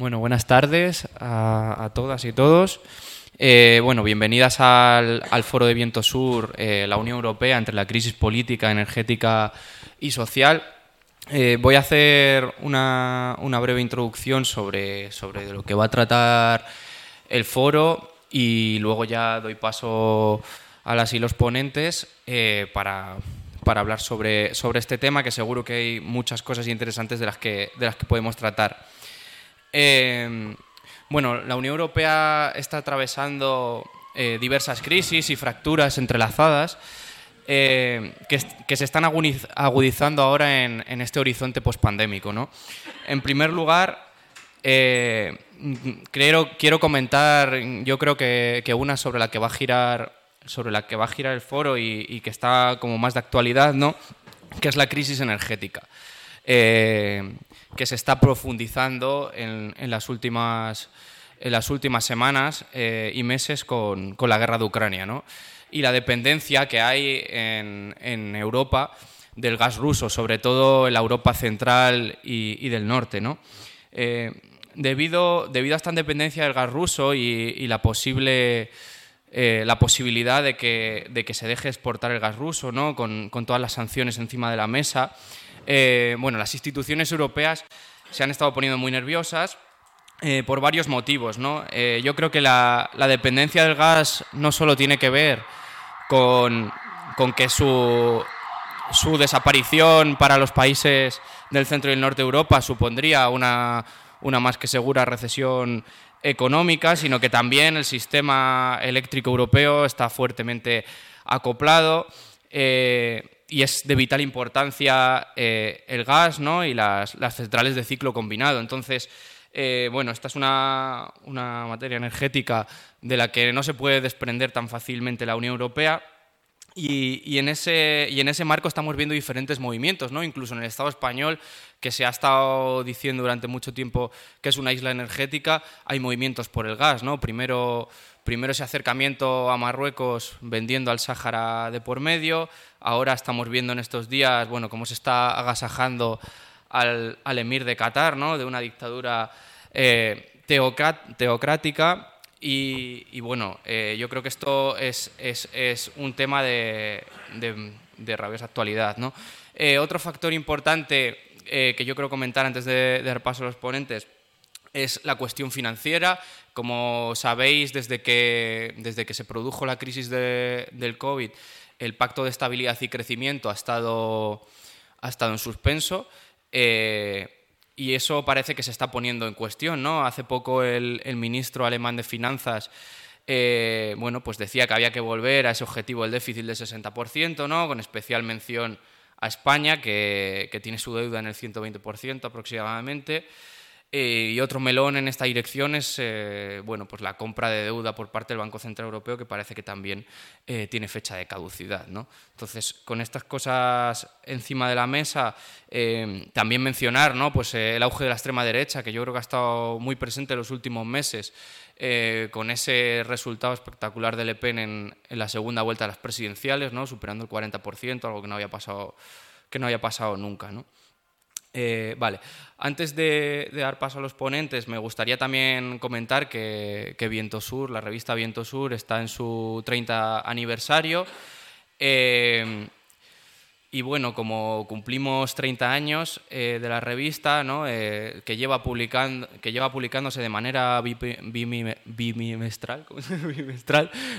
Bueno, buenas tardes a, todas y todos. Eh, bueno, bienvenidas al, Foro de Viento Sur, eh, la Unión Europea entre la crisis política, energética y social. Eh, voy a hacer una, breve introducción sobre, sobre lo que va a tratar el foro y luego ya doy paso a las y los ponentes para, para hablar sobre, sobre este tema, que seguro que hay muchas cosas interesantes de las que, de las que podemos tratar. Em, bueno, la Unión Europea está atravesando eh, diversas crisis y fracturas entrelazadas eh, que, se están agudizando ahora en, este horizonte pospandémico. ¿no? En primer lugar, eh, quiero comentar, yo creo que, una sobre la que va a girar sobre la que va a girar el foro y, y que está como más de actualidad, ¿no? que es la crisis energética. Eh, que se está profundizando en, las, últimas, semanas eh, y meses con, la guerra de Ucrania. ¿no? Y la dependencia que hay en, Europa del gas ruso, sobre todo en la Europa central y, del norte. ¿no? Eh, debido, a esta dependencia del gas ruso y, la posible... la posibilidad de que, se deje exportar el gas ruso, ¿no? con todas las sanciones encima de la mesa, eh, bueno, las instituciones europeas se han estado poniendo muy nerviosas eh, por varios motivos. Eh, yo creo que la, dependencia del gas no solo tiene que ver con, que su, su, desaparición para los países del centro y el norte de Europa supondría una, una más que segura recesión económica, sino que también el sistema eléctrico europeo está fuertemente acoplado y es de vital importancia eh, el gas ¿no? y las, centrales de ciclo combinado. Entonces, eh, bueno, esta es una, materia energética de la que no se puede desprender tan fácilmente la Unión Europea. Y, en ese, y en ese marco estamos viendo diferentes movimientos, ¿no? incluso en el Estado español, que se ha estado diciendo durante mucho tiempo que es una isla energética, hay movimientos por el gas. ¿no? Primero primero ese acercamiento a Marruecos vendiendo al Sáhara de por medio, ahora estamos viendo en estos días, bueno, cómo se está agasajando al, emir de Qatar, ¿no? De una dictadura eh, teocrática y, bueno, eh, yo creo que esto es, un tema de, rabiosa actualidad, ¿no? Eh, otro factor importante que yo quiero comentar antes de, de dar paso a los ponentes es la cuestión financiera. Como sabéis, desde que, desde que se produjo la crisis del COVID, el Pacto de Estabilidad y Crecimiento ha estado, ha estado en suspenso. Eh, y eso parece que se está poniendo en cuestión. ¿no? Hace poco el, ministro alemán de Finanzas eh, bueno, pues decía que había que volver a ese objetivo del déficit del 60%, ¿no? con especial mención a España, que, que tiene su deuda en el 120% aproximadamente. Eh, y otro melón en esta dirección es eh, bueno, pues la compra de deuda por parte del Banco Central Europeo, que parece que también eh, tiene fecha de caducidad. ¿no? Entonces, con estas cosas encima de la mesa, también mencionar ¿no? pues, el auge de la extrema derecha, que yo creo que ha estado muy presente en los últimos meses, con ese resultado espectacular de Le Pen en, en, la segunda vuelta de las presidenciales, ¿no? superando el 40%, algo que no había pasado, que no había pasado nunca. ¿no? Eh, vale, antes de, dar paso a los ponentes, me gustaría también comentar que, Viento Sur, la revista Viento Sur, está en su 30 aniversario. Eh, y bueno, como cumplimos 30 años eh, de la revista, que, lleva que lleva publicándose de manera bimestral,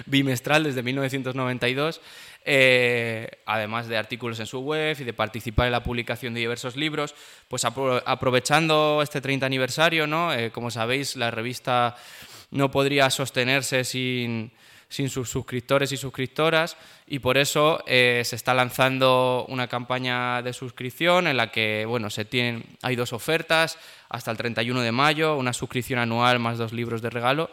bimestral desde 1992, eh, además de artículos en su web y de participar en la publicación de diversos libros, pues aprovechando este 30 aniversario, ¿no? Eh, como sabéis, la revista no podría sostenerse sin, sus suscriptores y suscriptoras y por eso eh, se está lanzando una campaña de suscripción en la que bueno, se tienen, hay dos ofertas hasta el 31 de mayo, una suscripción anual más dos libros de regalo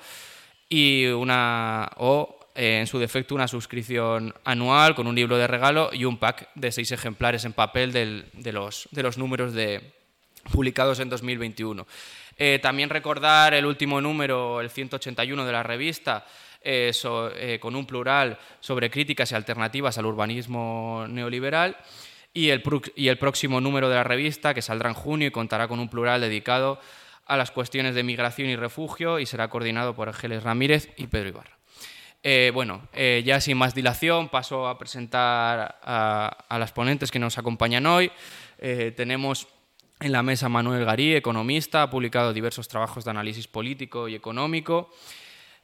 y una o en su defecto una suscripción anual con un libro de regalo y un pack de seis ejemplares en papel de, los, números de, publicados en 2021. Eh, también recordar el último número, el 181 de la revista, eh, con un plural sobre críticas y alternativas al urbanismo neoliberal. Y el, y el próximo número de la revista, que saldrá en junio y contará con un plural dedicado a las cuestiones de migración y refugio y será coordinado por Ángeles Ramírez y Pedro Ibarra. Eh, bueno, eh, ya sin más dilación paso a presentar a, las ponentes que nos acompañan hoy. Eh, tenemos en la mesa Manuel Garí, economista, ha publicado diversos trabajos de análisis político y económico.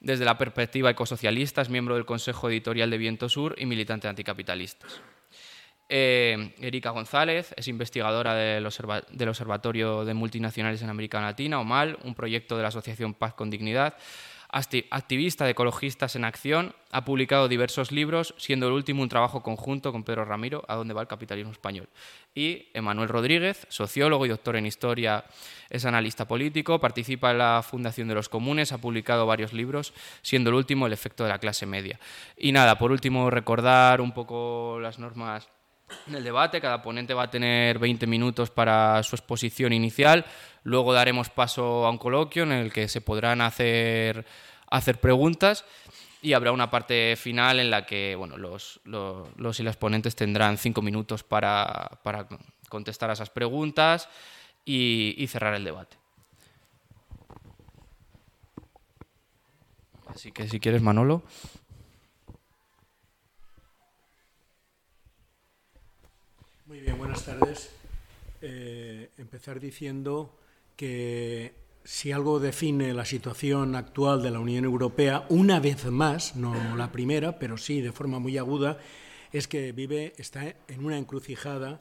Desde la perspectiva ecosocialista es miembro del Consejo Editorial de Viento Sur y militante anticapitalistas. Erika González es investigadora del, del, Observatorio de Multinacionales en América Latina, OMAL, un proyecto de la Asociación Paz con Dignidad, activista de Ecologistas en Acción, ha publicado diversos libros, siendo el último un trabajo conjunto con Pedro Ramiro, A dónde va el capitalismo español. Y Emanuel Rodríguez, sociólogo y doctor en historia, es analista político, participa en la Fundación de los Comunes, ha publicado varios libros, siendo el último El efecto de la clase media. Y nada, por último, recordar un poco las normas en el debate. Cada ponente va a tener 20 minutos para su exposición inicial. Luego daremos paso a un coloquio en el que se podrán hacer, hacer preguntas y habrá una parte final en la que bueno, los, los, y las ponentes tendrán cinco minutos para, para contestar a esas preguntas y, y cerrar el debate. Así que si quieres, Manolo. Muy bien, buenas tardes. Eh, empezar diciendo que si algo define la situación actual de la Unión Europea, una vez más, no la primera, pero sí de forma muy aguda, es que vive, está en una encrucijada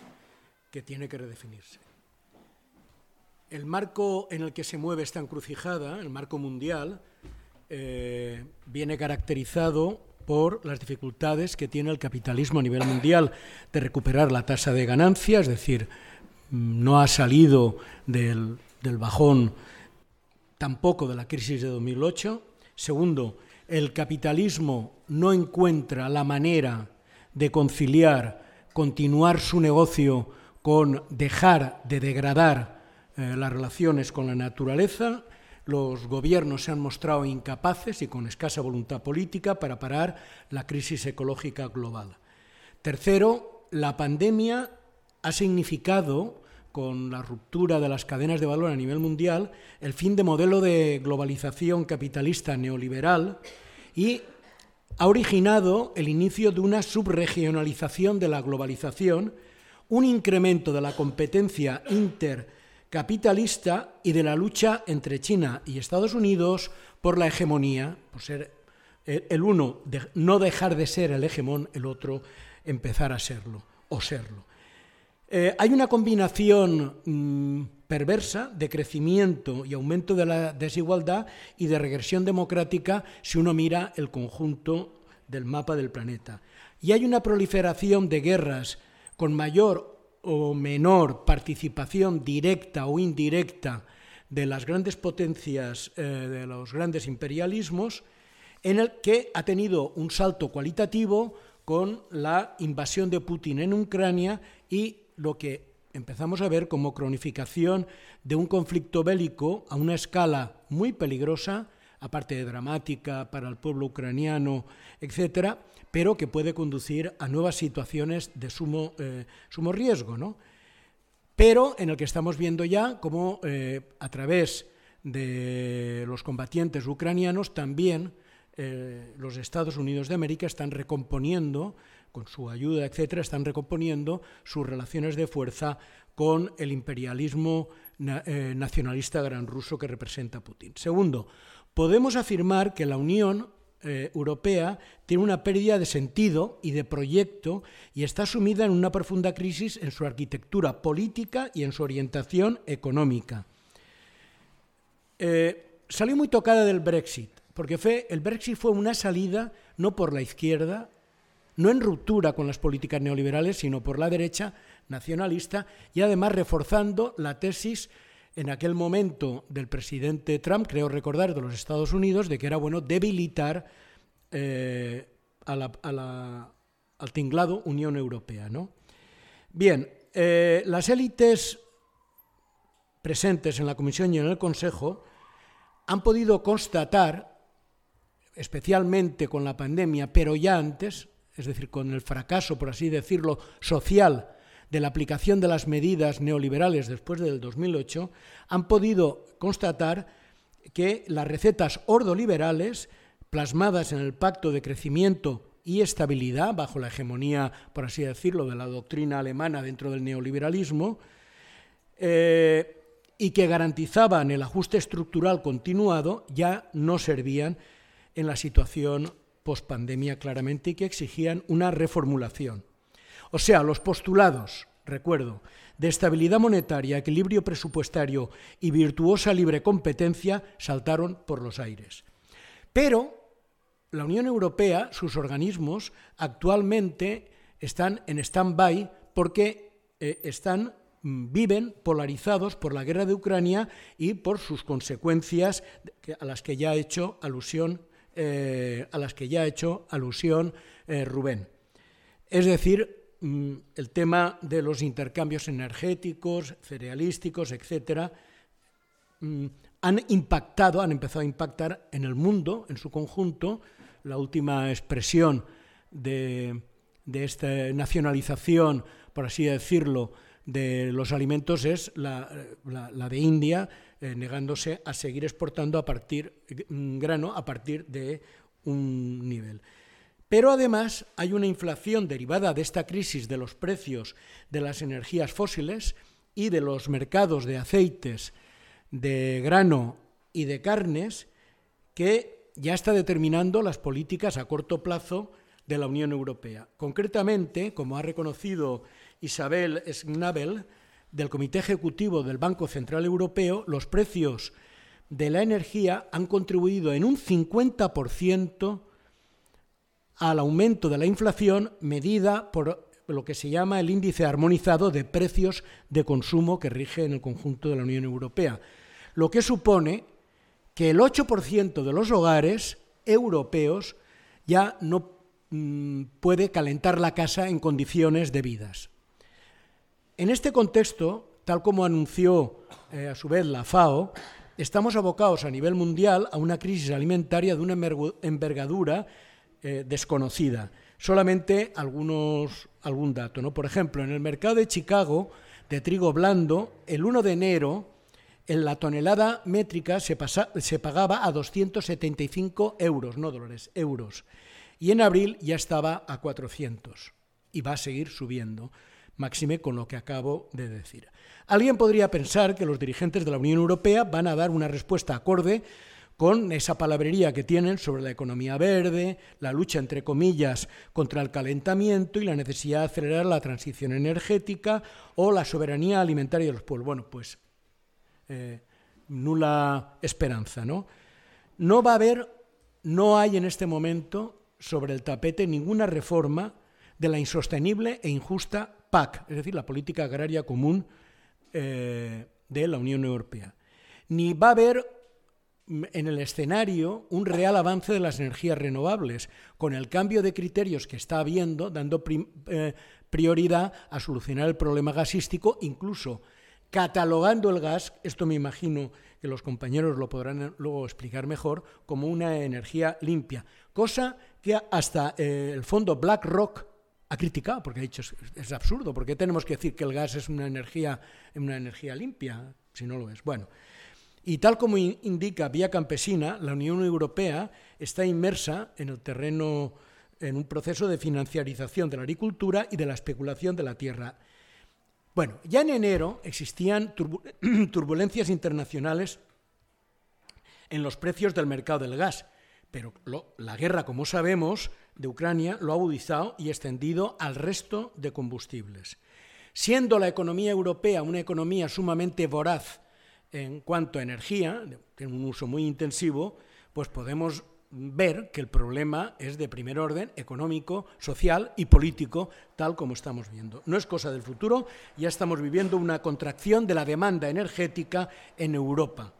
que tiene que redefinirse. El marco en el que se mueve esta encrucijada, el marco mundial, eh, viene caracterizado por las dificultades que tiene el capitalismo a nivel mundial de recuperar la tasa de ganancia, es decir, no ha salido del, bajón tampoco de la crisis de 2008. Segundo, el capitalismo no encuentra la manera de conciliar, continuar su negocio con dejar de degradar eh, las relaciones con la naturaleza los gobiernos se han mostrado incapaces y con escasa voluntad política para parar la crisis ecológica global. Tercero, la pandemia ha significado, con la ruptura de las cadenas de valor a nivel mundial, el fin de modelo de globalización capitalista neoliberal y ha originado el inicio de una subregionalización de la globalización, un incremento de la competencia inter capitalista y de la lucha entre China y Estados Unidos por la hegemonía, por ser el uno no dejar de ser el hegemón, el otro empezar a serlo o serlo. Eh, hay una combinación mm, perversa de crecimiento y aumento de la desigualdad y de regresión democrática si uno mira el conjunto del mapa del planeta. Y hay una proliferación de guerras con mayor o menor participación directa o indirecta de las grandes potencias, eh, de los grandes imperialismos, en el que ha tenido un salto cualitativo con la invasión de Putin en Ucrania y lo que empezamos a ver como cronificación de un conflicto bélico a una escala muy peligrosa, aparte de dramática para el pueblo ucraniano, etcétera, pero que puede conducir a nuevas situaciones de sumo, eh, riesgo, ¿no? pero en el que estamos viendo ya cómo eh, a través de los combatientes ucranianos también eh, los Estados Unidos de América están recomponiendo, con su ayuda, etcétera, están recomponiendo sus relaciones de fuerza con el imperialismo nacionalista gran ruso que representa Putin. Segundo, podemos afirmar que la Unión eh, Europea tiene una pérdida de sentido y de proyecto y está sumida en una profunda crisis en su arquitectura política y en su orientación económica. Eh, salió muy tocada del Brexit, porque el Brexit fue una salida no por la izquierda, no en ruptura con las políticas neoliberales, sino por la derecha nacionalista y además reforzando la tesis en aquel momento del presidente Trump, creo recordar, de los Estados Unidos, de que era bueno debilitar eh, al tinglado Unión Europea. ¿no? Bien, eh, las élites presentes en la Comisión y en el Consejo han podido constatar, especialmente con la pandemia, pero ya antes, es decir, con el fracaso, por así decirlo, social de la aplicación de las medidas neoliberales después del 2008, han podido constatar que las recetas ordoliberales, plasmadas en el Pacto de Crecimiento y Estabilidad, bajo la hegemonía, por así decirlo, de la doctrina alemana dentro del neoliberalismo, eh, y que garantizaban el ajuste estructural continuado, ya no servían en la situación pospandemia claramente y que exigían una reformulación. O sea, los postulados, recuerdo, de estabilidad monetaria, equilibrio presupuestario y virtuosa libre competencia saltaron por los aires. Pero la Unión Europea, sus organismos, actualmente están en stand-by porque eh, están mm, viven polarizados por la guerra de Ucrania y por sus consecuencias a las que ya ha hecho alusión eh, a las que ya ha hecho alusión eh, Rubén. Es decir, el tema de los intercambios energéticos, cerealísticos, etcétera, mm, han impactado, han empezado a impactar en el mundo en su conjunto. La última expresión de, esta nacionalización, por así decirlo, de los alimentos es la de India, eh, negándose a seguir exportando a partir, mm, grano a partir de un nivel. Pero además hay una inflación derivada de esta crisis de los precios de las energías fósiles y de los mercados de aceites, de grano y de carnes que ya está determinando las políticas a corto plazo de la Unión Europea. Concretamente, como ha reconocido Isabel Schnabel, del Comité Ejecutivo del Banco Central Europeo, los precios de la energía han contribuido en un 50% al aumento de la inflación medida por lo que se llama el índice armonizado de precios de consumo que rige en el conjunto de la Unión Europea, lo que supone que el 8% de los hogares europeos ya no mm, puede calentar la casa en condiciones debidas. En este contexto, tal como anunció eh, a su vez la FAO, estamos abocados a nivel mundial a una crisis alimentaria de una envergadura eh, desconocida. Solamente algunos, algún dato. ¿no? Por ejemplo, en el mercado de Chicago de trigo blando, el 1 de enero, en la tonelada métrica se, se pagaba a 275 euros, no dólares, euros. Y en abril ya estaba a 400 y va a seguir subiendo máxime con lo que acabo de decir. Alguien podría pensar que los dirigentes de la Unión Europea van a dar una respuesta acorde con esa palabrería que tienen sobre la economía verde, la lucha, entre comillas, contra el calentamiento y la necesidad de acelerar la transición energética o la soberanía alimentaria de los pueblos. Bueno, pues eh, nula esperanza, ¿no? No va a haber, no hay en este momento sobre el tapete ninguna reforma de la insostenible e injusta PAC, es decir, la política agraria común eh, de la Unión Europea. Ni va a haber en el escenario un real avance de las energías renovables, con el cambio de criterios que está habiendo, dando eh, prioridad a solucionar el problema gasístico, incluso catalogando el gas, esto me imagino que los compañeros lo podrán luego explicar mejor, como una energía limpia, cosa que hasta eh, el fondo BlackRock ha criticado porque ha dicho es, absurdo, porque tenemos que decir que el gas es una energía, una energía limpia si no lo es. Bueno, y tal como indica Vía Campesina, la Unión Europea está inmersa en el terreno, en un proceso de financiarización de la agricultura y de la especulación de la tierra. Bueno, ya en enero existían turbulencias internacionales en los precios del mercado del gas, pero la guerra, como sabemos, de Ucrania lo ha agudizado y extendido al resto de combustibles. Siendo la economía europea una economía sumamente voraz en cuanto a energía, tiene un uso muy intensivo, pues podemos ver que el problema es de primer orden económico, social y político, tal como estamos viendo. No es cosa del futuro, ya estamos viviendo una contracción de la demanda energética en Europa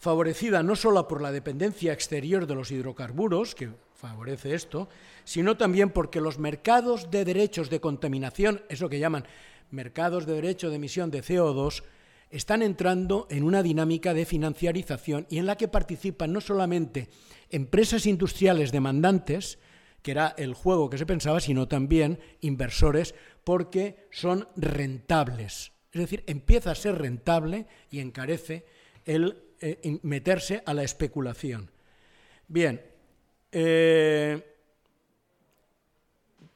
favorecida no solo por la dependencia exterior de los hidrocarburos, que favorece esto, sino también porque los mercados de derechos de contaminación, eso que llaman mercados de derecho de emisión de CO2, están entrando en una dinámica de financiarización y en la que participan no solamente empresas industriales demandantes, que era el juego que se pensaba, sino también inversores, porque son rentables. Es decir, empieza a ser rentable y encarece el eh, meterse a la especulación. Bien, eh,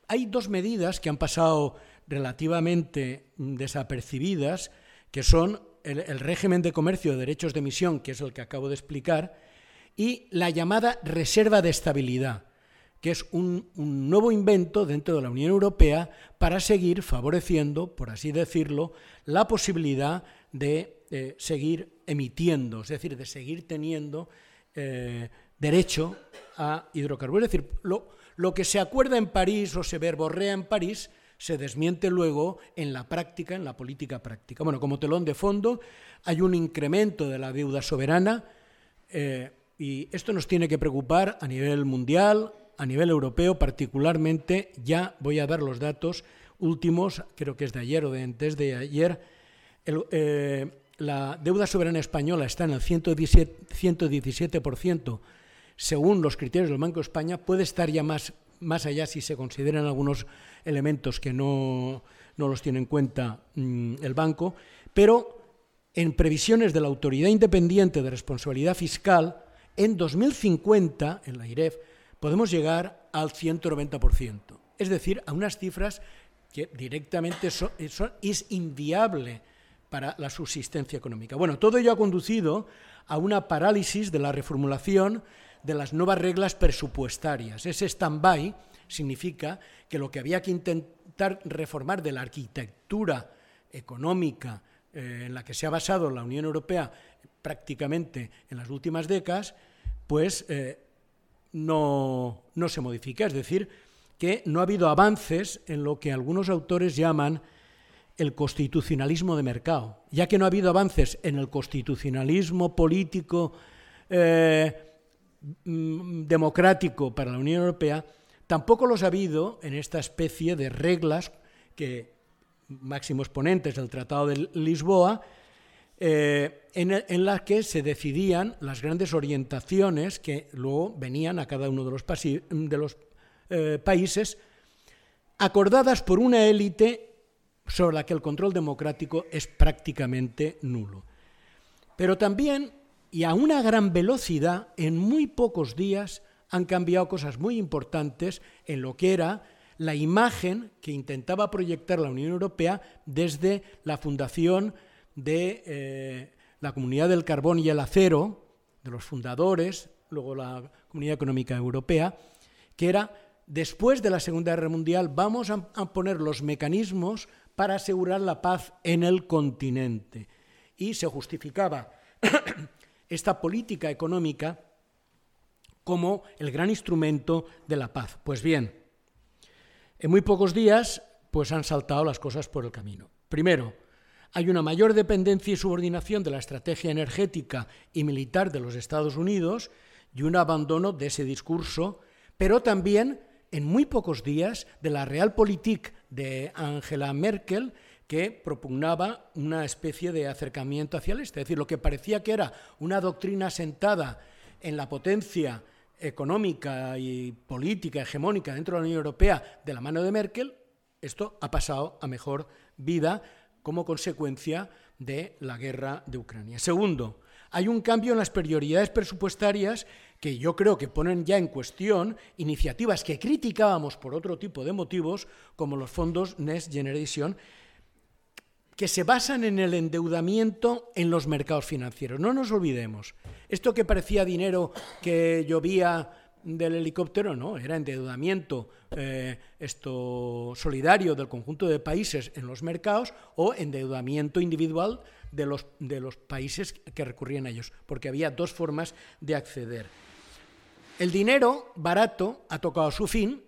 hay dos medidas que han pasado relativamente desapercibidas, que son el, régimen de comercio de derechos de emisión, que es el que acabo de explicar, y la llamada reserva de estabilidad, que es un, un, nuevo invento dentro de la Unión Europea para seguir favoreciendo, por así decirlo, la posibilidad de eh, seguir emitiendo, es decir, de seguir teniendo eh, derecho a hidrocarburos. Es decir, lo, lo que se acuerda en París o se verborrea en París se desmiente luego en la práctica, en la política práctica. Bueno, como telón de fondo hay un incremento de la deuda soberana eh, y esto nos tiene que preocupar a nivel mundial, a nivel europeo particularmente. Ya voy a dar los datos últimos, creo que es de ayer o de ayer. Eh, la deuda soberana española está en el 117%, 117% según los criterios del Banco de España, puede estar ya más, más allá si se consideran algunos elementos que no, no los tiene en cuenta mmm, el banco, pero en previsiones de la Autoridad Independiente de Responsabilidad Fiscal, en 2050, en la IREF, podemos llegar al 190%, es decir, a unas cifras que directamente son, son, es inviable para la subsistencia económica. Bueno, todo ello ha conducido a una parálisis de la reformulación de las nuevas reglas presupuestarias. Ese stand-by significa que lo que había que intentar reformar de la arquitectura económica eh, en la que se ha basado la Unión Europea prácticamente en las últimas décadas, pues eh, no, no se modifica. Es decir, que no ha habido avances en lo que algunos autores llaman el constitucionalismo de mercado, ya que no ha habido avances en el constitucionalismo político eh, democrático para la Unión Europea, tampoco los ha habido en esta especie de reglas que máximos ponentes del Tratado de Lisboa, eh, en, en las que se decidían las grandes orientaciones que luego venían a cada uno de los, de los eh, países, acordadas por una élite sobre la que el control democrático es prácticamente nulo. Pero también, y a una gran velocidad, en muy pocos días han cambiado cosas muy importantes en lo que era la imagen que intentaba proyectar la Unión Europea desde la fundación de eh, la Comunidad del Carbón y el Acero, de los fundadores, luego la Comunidad Económica Europea, que era, después de la Segunda Guerra Mundial, vamos a, a poner los mecanismos para asegurar la paz en el continente. Y se justificaba esta política económica como el gran instrumento de la paz. Pues bien, en muy pocos días pues han saltado las cosas por el camino. Primero, hay una mayor dependencia y subordinación de la estrategia energética y militar de los Estados Unidos y un abandono de ese discurso, pero también en muy pocos días de la Realpolitik de Angela Merkel, que propugnaba una especie de acercamiento hacia el este. Es decir, lo que parecía que era una doctrina sentada en la potencia económica y política hegemónica dentro de la Unión Europea de la mano de Merkel, esto ha pasado a mejor vida como consecuencia de la guerra de Ucrania. Segundo, hay un cambio en las prioridades presupuestarias que yo creo que ponen ya en cuestión iniciativas que criticábamos por otro tipo de motivos, como los fondos Next Generation, que se basan en el endeudamiento en los mercados financieros. No nos olvidemos, esto que parecía dinero que llovía del helicóptero, no, era endeudamiento eh, esto solidario del conjunto de países en los mercados o endeudamiento individual de los, de los países que recurrían a ellos, porque había dos formas de acceder. El dinero barato ha tocado su fin,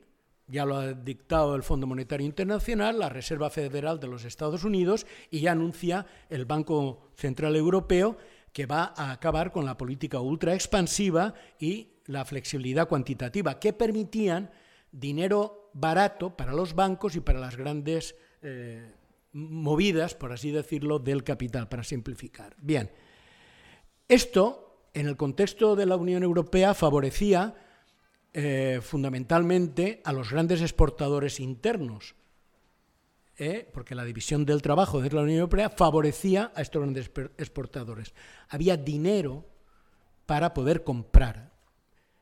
ya lo ha dictado el Fondo Monetario Internacional, la Reserva Federal de los Estados Unidos y ya anuncia el Banco Central Europeo que va a acabar con la política ultra expansiva y la flexibilidad cuantitativa que permitían dinero barato para los bancos y para las grandes eh, movidas, por así decirlo, del capital, para simplificar. Bien, esto en el contexto de la Unión Europea favorecía eh, fundamentalmente a los grandes exportadores internos, ¿eh? porque la división del trabajo de la Unión Europea favorecía a estos grandes exportadores. Había dinero para poder comprar.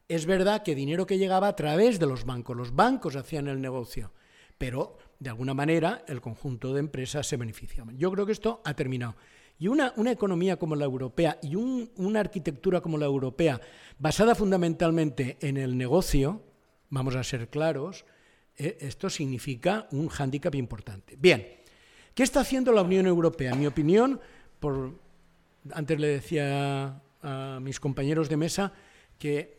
Es verdad que dinero que llegaba a través de los bancos, los bancos hacían el negocio, pero de alguna manera el conjunto de empresas se beneficiaban. Yo creo que esto ha terminado. Y una, una economía como la europea y una arquitectura como la europea, basada fundamentalmente en el negocio, vamos a ser claros, eh, esto significa un hándicap importante. Bien, ¿qué está haciendo la Unión Europea? En mi opinión, por, antes le decía a mis compañeros de mesa que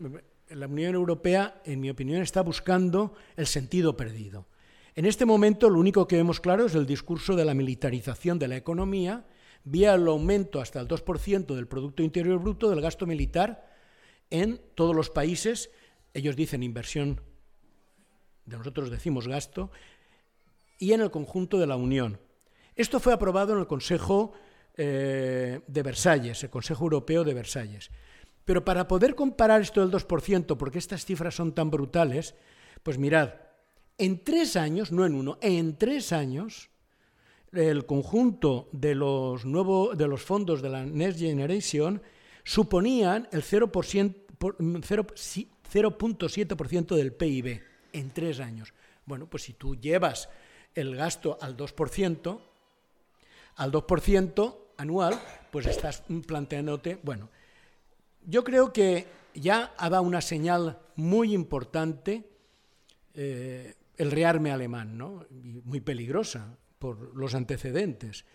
la Unión Europea, en mi opinión, está buscando el sentido perdido. En este momento lo único que vemos claro es el discurso de la militarización de la economía vía el aumento hasta el 2% del Producto Interior Bruto del gasto militar en todos los países. Ellos dicen inversión, de nosotros decimos gasto, y en el conjunto de la Unión. Esto fue aprobado en el Consejo eh, de Versalles, el Consejo Europeo de Versalles. Pero para poder comparar esto del 2%, porque estas cifras son tan brutales, pues mirad, en tres años, no en uno, en tres años, el conjunto de los, de los fondos de la Next Generation suponían el 0.7% del PIB en tres años. Bueno, pues si tú llevas el gasto al 2%, al 2% anual, pues estás planteándote, bueno, yo creo que ya ha dado una señal muy importante eh, el rearme alemán, ¿no? muy peligrosa por los antecedentes.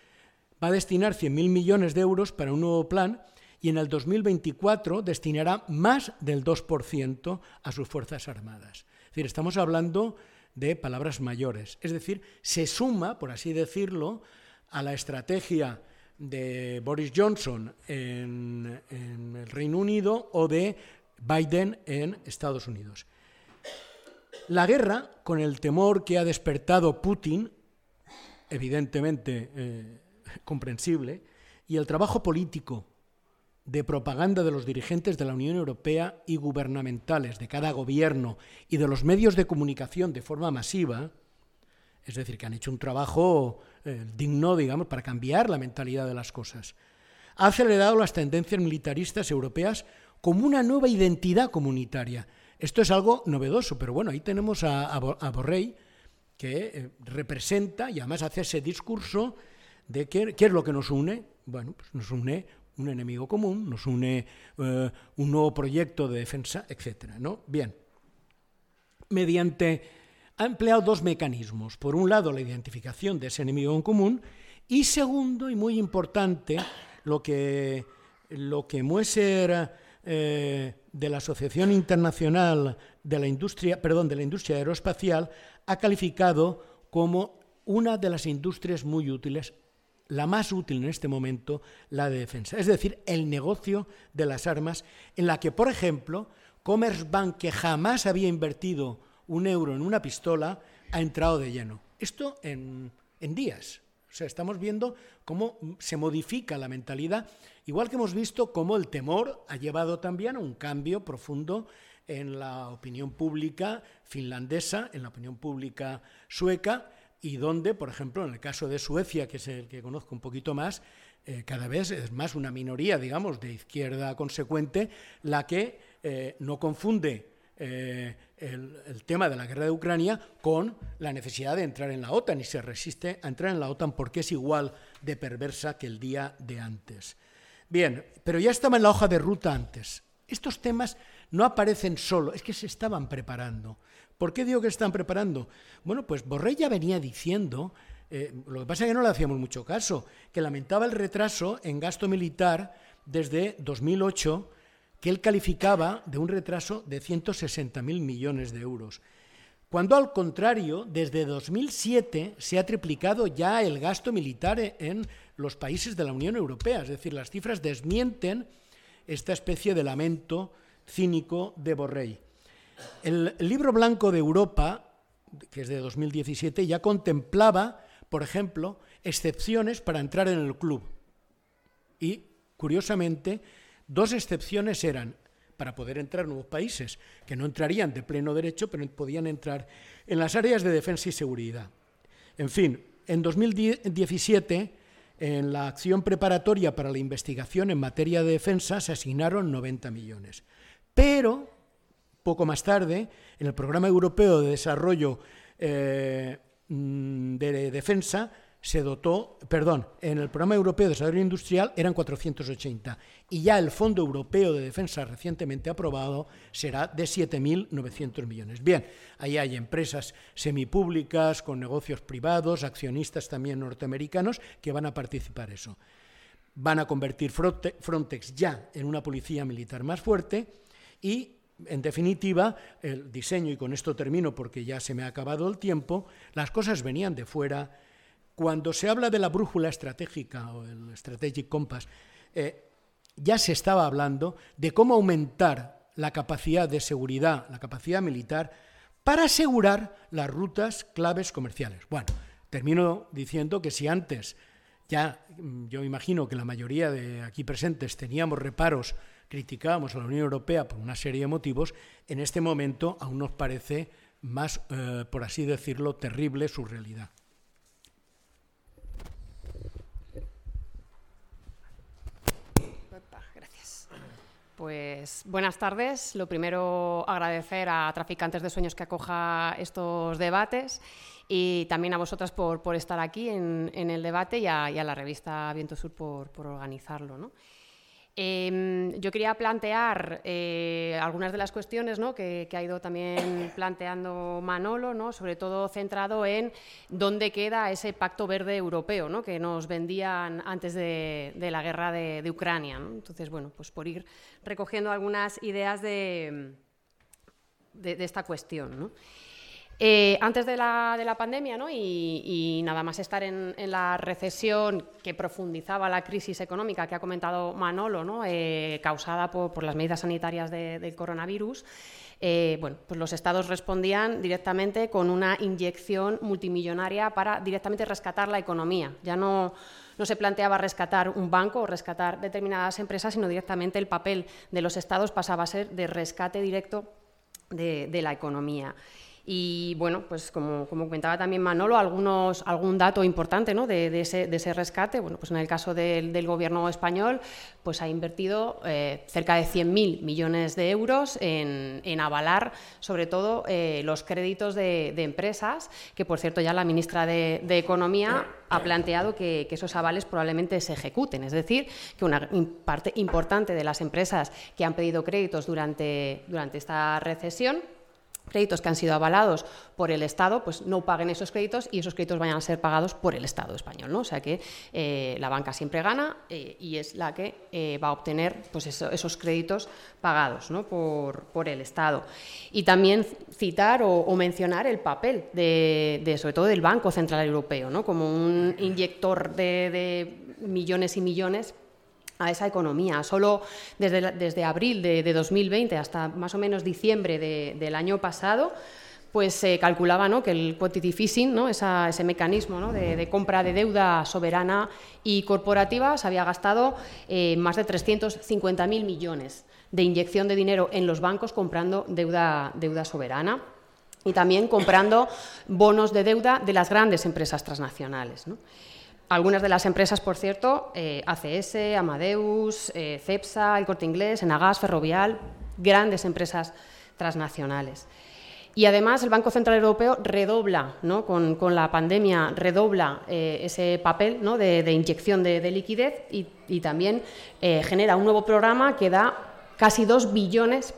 Va a destinar 100.000 millones de euros para un nuevo plan y en el 2024 destinará más del 2% a sus Fuerzas Armadas. Es decir, estamos hablando de palabras mayores. Es decir, se suma, por así decirlo, a la estrategia de Boris Johnson en, en el Reino Unido o de Biden en Estados Unidos. La guerra, con el temor que ha despertado Putin, evidentemente eh, comprensible, y el trabajo político de propaganda de los dirigentes de la Unión Europea y gubernamentales de cada gobierno y de los medios de comunicación de forma masiva, es decir, que han hecho un trabajo eh, digno, digamos, para cambiar la mentalidad de las cosas, ha acelerado las tendencias militaristas europeas como una nueva identidad comunitaria. Esto es algo novedoso, pero bueno, ahí tenemos a, a Borrell, que eh, representa y además hace ese discurso de qué, es lo que nos une. Bueno, pues nos une un enemigo común, nos une eh, un nuevo proyecto de defensa, etc. ¿no? Bien, mediante ha empleado dos mecanismos. Por un lado, la identificación de ese enemigo en común y segundo, y muy importante, lo que, lo que Mueser eh, de la Asociación Internacional de la Industria, perdón, de la Industria Aeroespacial ha calificado como una de las industrias muy útiles, la más útil en este momento, la de defensa. Es decir, el negocio de las armas, en la que, por ejemplo, Commerzbank, que jamás había invertido un euro en una pistola, ha entrado de lleno. Esto en, en días. O sea, estamos viendo cómo se modifica la mentalidad, igual que hemos visto cómo el temor ha llevado también a un cambio profundo en la opinión pública finlandesa, en la opinión pública sueca, y donde, por ejemplo, en el caso de Suecia, que es el que conozco un poquito más, eh, cada vez es más una minoría, digamos, de izquierda consecuente, la que eh, no confunde eh, el, el, tema de la guerra de Ucrania con la necesidad de entrar en la OTAN y se resiste a entrar en la OTAN porque es igual de perversa que el día de antes. Bien, pero ya estaba en la hoja de ruta antes. Estos temas no aparecen solo, es que se estaban preparando. ¿Por qué digo que están preparando? Bueno, pues Borrell ya venía diciendo, eh, lo que pasa es que no le hacíamos mucho caso, que lamentaba el retraso en gasto militar desde 2008, que él calificaba de un retraso de 160.000 millones de euros. Cuando al contrario, desde 2007 se ha triplicado ya el gasto militar en los países de la Unión Europea, es decir, las cifras desmienten esta especie de lamento cínico de Borrell. El, libro blanco de Europa, que es de 2017, ya contemplaba, por ejemplo, excepciones para entrar en el club. Y, curiosamente, dos excepciones eran, para poder entrar nuevos países, que no entrarían de pleno derecho, pero podían entrar en las áreas de defensa y seguridad. En fin, en 2017, en la acción preparatoria para la investigación en materia de defensa, se asignaron 90 millones. Pero, poco más tarde, en el Programa Europeo de Desarrollo eh, mm, de Defensa, se dotó, perdón, en el Programa Europeo de Desarrollo Industrial eran 480 y ya el Fondo Europeo de Defensa recientemente aprobado será de 7.900 millones. Bien, ahí hay empresas semipúblicas con negocios privados, accionistas también norteamericanos que van a participar eso. Van a convertir Frontex ya en una policía militar más fuerte y en definitiva, el diseño, y con esto termino porque ya se me ha acabado el tiempo, las cosas venían de fuera, cuando se habla de la brújula estratégica o el Strategic Compass, eh, ya se estaba hablando de cómo aumentar la capacidad de seguridad, la capacidad militar, para asegurar las rutas claves comerciales. Bueno, termino diciendo que si antes ya mm, yo imagino que la mayoría de aquí presentes teníamos reparos, criticábamos a la Unión Europea por una serie de motivos, en este momento aún nos parece más, eh, por así decirlo, terrible su realidad. Pues buenas tardes. Lo primero, agradecer a Traficantes de Sueños que acoja estos debates y también a vosotras por, estar aquí en, el debate y a, la revista Viento Sur por, por organizarlo. ¿no? Em, yo quería plantear eh, algunas de las cuestiones que, ha ido también planteando Manolo, ¿no? sobre todo centrado en dónde queda ese pacto verde europeo ¿no? que nos vendían antes de, la guerra de, Ucrania. Entonces, bueno, pues por ir recogiendo algunas ideas de, de esta cuestión. Eh, antes de la, de la pandemia, ¿no? y, nada más estar en, la recesión que profundizaba la crisis económica que ha comentado Manolo, ¿no? Eh, causada por, las medidas sanitarias del coronavirus, eh, bueno, pues los estados respondían directamente con una inyección multimillonaria para directamente rescatar la economía. Ya no, se planteaba rescatar un banco o rescatar determinadas empresas, sino directamente el papel de los estados pasaba a ser de rescate directo de, de la economía. Y bueno, pues como, comentaba también Manolo, algunos, algún dato importante ¿no? de, ese, rescate, bueno, pues en el caso del, gobierno español, pues ha invertido eh, cerca de 100.000 millones de euros en, avalar sobre todo eh, los créditos de, empresas, que por cierto ya la ministra de, Economía ha planteado que, esos avales probablemente se ejecuten, es decir, que una parte importante de las empresas que han pedido créditos durante esta recesión créditos que han sido avalados por el Estado, pues no paguen esos créditos y esos créditos vayan a ser pagados por el Estado español. ¿no? O sea que eh, la banca siempre gana eh, y es la que eh, va a obtener pues esos créditos pagados ¿no? por, por, el Estado. Y también citar o, mencionar el papel de, sobre todo del Banco Central Europeo, ¿no? como un inyector de, de millones y millones a esa economía. Solo desde, desde abril de, 2020 hasta más o menos diciembre del año pasado, pues se calculaba ¿no? que el quantity phishing, ¿no? ese mecanismo de, compra de deuda soberana y corporativa, se había gastado eh, más de 350.000 millones de inyección de dinero en los bancos comprando deuda, deuda soberana y también comprando bonos de deuda de las grandes empresas transnacionales. Algunas de las empresas, por cierto, eh, ACS, Amadeus, eh, Cepsa, El Corte Inglés, Enagas, Ferrovial, grandes empresas transnacionales. Y además el Banco Central Europeo redobla, ¿no? con, la pandemia, redobla eh, ese papel de, inyección de, liquidez y, también genera un nuevo programa que da casi dos billones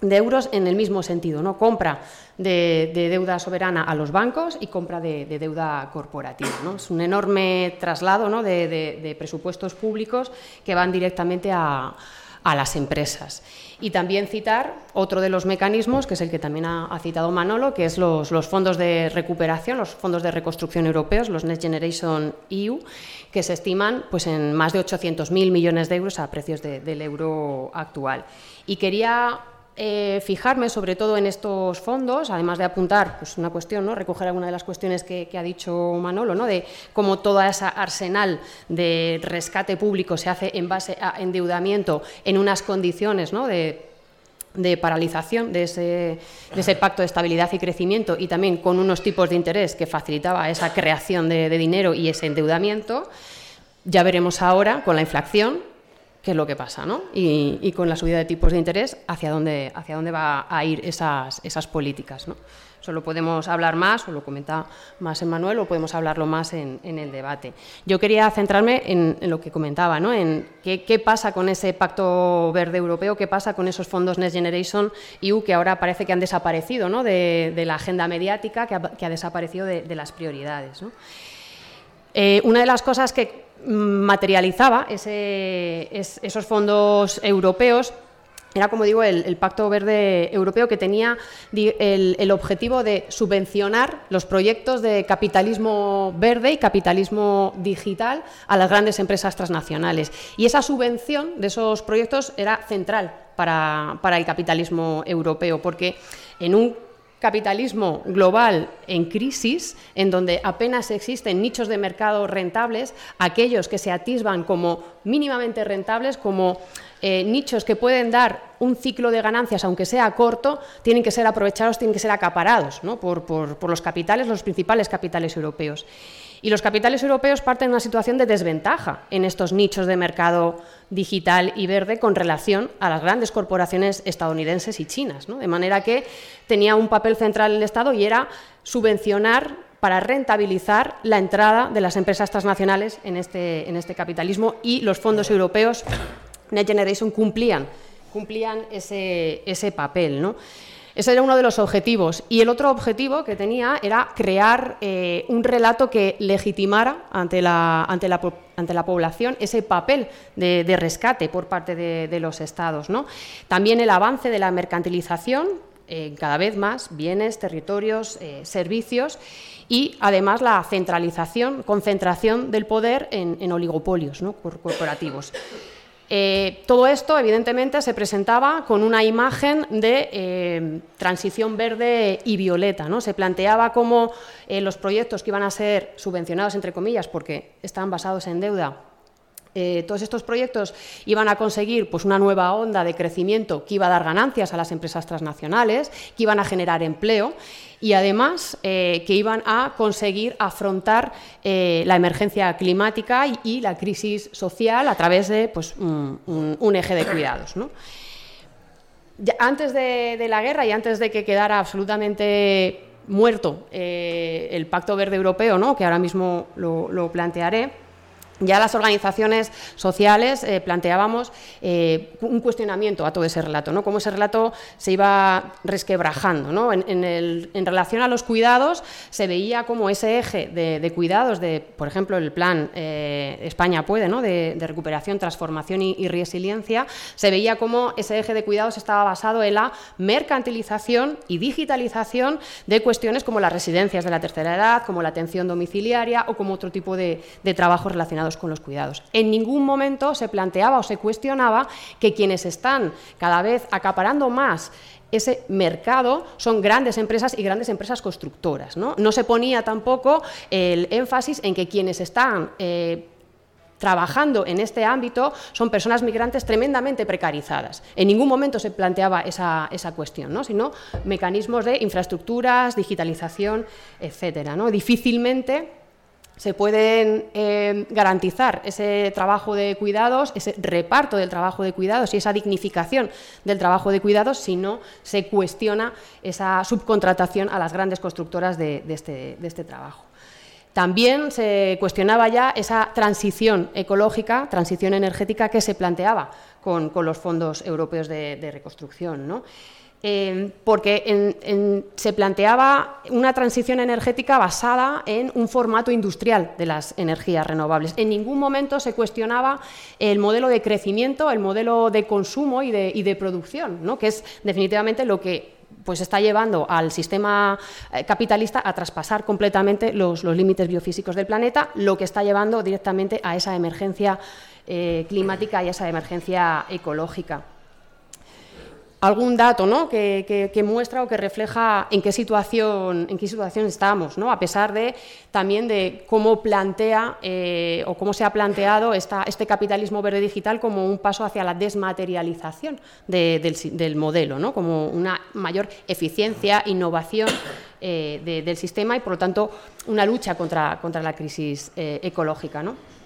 de euros en el mismo sentido, ¿no? Compra de, deuda soberana a los bancos y compra de, deuda corporativa. ¿no? Es un enorme traslado ¿no? de, presupuestos públicos que van directamente a, las empresas. Y también citar otro de los mecanismos, que es el que también ha, citado Manolo, que es los, fondos de recuperación, los fondos de reconstrucción europeos, los Next Generation EU, que se estiman pues, en más de 800.000 millones de euros a precios del euro actual. Y quería eh, fijarme sobre todo en estos fondos, además de apuntar pues, una cuestión, ¿no? recoger alguna de las cuestiones que, ha dicho Manolo, ¿no? de cómo toda esa arsenal de rescate público se hace en base a endeudamiento en unas condiciones ¿no? de de paralización de ese, de ese, pacto de estabilidad y crecimiento y también con unos tipos de interés que facilitaba esa creación de, dinero y ese endeudamiento, ya veremos ahora con la inflación qué es lo que pasa, ¿no? Y, con la subida de tipos de interés hacia dónde, hacia dónde va a ir esas, esas políticas, ¿no? Solo podemos hablar más, o lo comenta más Emmanuel, o podemos hablarlo más en, el debate. Yo quería centrarme en, lo que comentaba, ¿no? en qué, pasa con ese Pacto Verde Europeo, qué pasa con esos fondos Next Generation EU que ahora parece que han desaparecido ¿no? de, la agenda mediática, que ha, desaparecido de, las prioridades. Eh, una de las cosas que materializaba esos fondos europeos era, como digo, el, Pacto Verde Europeo que tenía el, objetivo de subvencionar los proyectos de capitalismo verde y capitalismo digital a las grandes empresas transnacionales. Y esa subvención de esos proyectos era central para, para el capitalismo europeo, porque en un capitalismo global en crisis, en donde apenas existen nichos de mercado rentables, aquellos que se atisban como mínimamente rentables, como eh, nichos que pueden dar un ciclo de ganancias, aunque sea corto, tienen que ser aprovechados, tienen que ser acaparados por, los capitales, los principales capitales europeos. Y los capitales europeos parten de una situación de desventaja en estos nichos de mercado digital y verde con relación a las grandes corporaciones estadounidenses y chinas. De manera que tenía un papel central el Estado y era subvencionar para rentabilizar la entrada de las empresas transnacionales en este, en este capitalismo y los fondos europeos Next Generation cumplían, cumplían ese, ese papel. ¿no? Ese era uno de los objetivos. Y el otro objetivo que tenía era crear eh, un relato que legitimara ante la, ante la, ante la población ese papel de, rescate por parte de, los estados. ¿no? También el avance de la mercantilización, eh, cada vez más, bienes, territorios, eh, servicios, y además la centralización, concentración del poder en, en oligopolios ¿no? corporativos. Eh, todo esto, evidentemente, se presentaba con una imagen de eh, transición verde y violeta. ¿no? Se planteaba como eh, los proyectos que iban a ser subvencionados, entre comillas, porque estaban basados en deuda, todos estos proyectos iban a conseguir pues, una nueva onda de crecimiento que iba a dar ganancias a las empresas transnacionales, que iban a generar empleo y además eh, que iban a conseguir afrontar eh, la emergencia climática y, la crisis social a través de pues, un, eje de cuidados. antes de, la guerra y antes de que quedara absolutamente muerto eh, el Pacto Verde Europeo, ¿no? que ahora mismo lo plantearé, ya las organizaciones sociales eh, planteábamos eh, un cuestionamiento a todo ese relato, ¿no? cómo ese relato se iba resquebrajando. ¿no? En, relación a los cuidados, se veía como ese eje de, cuidados, de, por ejemplo, el plan eh, España puede, ¿no? de, recuperación, transformación y, resiliencia, se veía como ese eje de cuidados estaba basado en la mercantilización y digitalización de cuestiones como las residencias de la tercera edad, como la atención domiciliaria o como otro tipo de trabajos relacionados con los cuidados. En ningún momento se planteaba o se cuestionaba que quienes están cada vez acaparando más ese mercado son grandes empresas y grandes empresas constructoras. No, se ponía tampoco el énfasis en que quienes están eh, trabajando en este ámbito son personas migrantes tremendamente precarizadas. En ningún momento se planteaba esa, cuestión, ¿no? sino mecanismos de infraestructuras, digitalización, etcétera. ¿no? Difícilmente se pueden eh, garantizar ese trabajo de cuidados, ese reparto del trabajo de cuidados y esa dignificación del trabajo de cuidados si no se cuestiona esa subcontratación a las grandes constructoras de, este, este, trabajo. También se cuestionaba ya esa transición ecológica, transición energética que se planteaba con, los fondos europeos de, de reconstrucción. ¿no? Eh, porque se planteaba una transición energética basada en un formato industrial de las energías renovables. En ningún momento se cuestionaba el modelo de crecimiento, el modelo de consumo y de, producción, ¿no? que es definitivamente lo que pues está llevando al sistema eh, capitalista a traspasar completamente los, límites biofísicos del planeta, lo que está llevando directamente a esa emergencia eh, climática y a esa emergencia ecológica. Algún dato ¿no? que, muestra o que refleja en qué situación, en qué situación estamos, ¿no? a pesar de también de cómo plantea eh, o cómo se ha planteado esta, este capitalismo verde digital como un paso hacia la desmaterialización del, modelo, ¿no? como una mayor eficiencia, innovación eh, del sistema y, por lo tanto, una lucha contra, contra la crisis eh, ecológica. ¿no?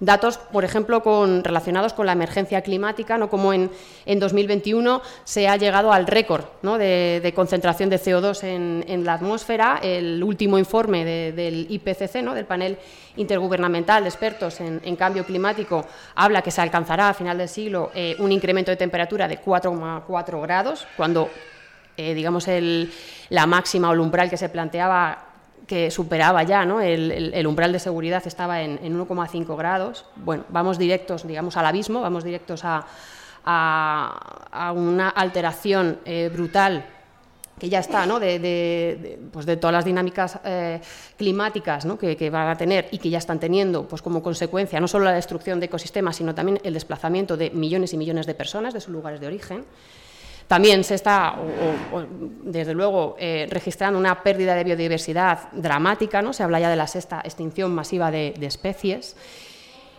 Datos, por ejemplo, relacionados con la emergencia climática, ¿no? como en, en 2021 se ha llegado al récord de, concentración de CO2 en, la atmósfera. El último informe del IPCC, del panel intergubernamental de expertos en, cambio climático, habla que se alcanzará a final del siglo eh, un incremento de temperatura de 4,4 grados, cuando eh, digamos el, la máxima o el umbral que se planteaba que superaba ya, ¿no? el, umbral de seguridad estaba en, 1,5 grados. Bueno, vamos directos, digamos, al abismo, vamos directos a, una alteración eh, brutal que ya está, ¿no? de, pues de todas las dinámicas eh, climáticas ¿no? que, que, van a tener y que ya están teniendo pues como consecuencia no solo la destrucción de ecosistemas, sino también el desplazamiento de millones y millones de personas de sus lugares de origen. También se está, desde luego, eh, registrando una pérdida de biodiversidad dramática, ¿no? se habla ya de la sexta extinción masiva de, especies.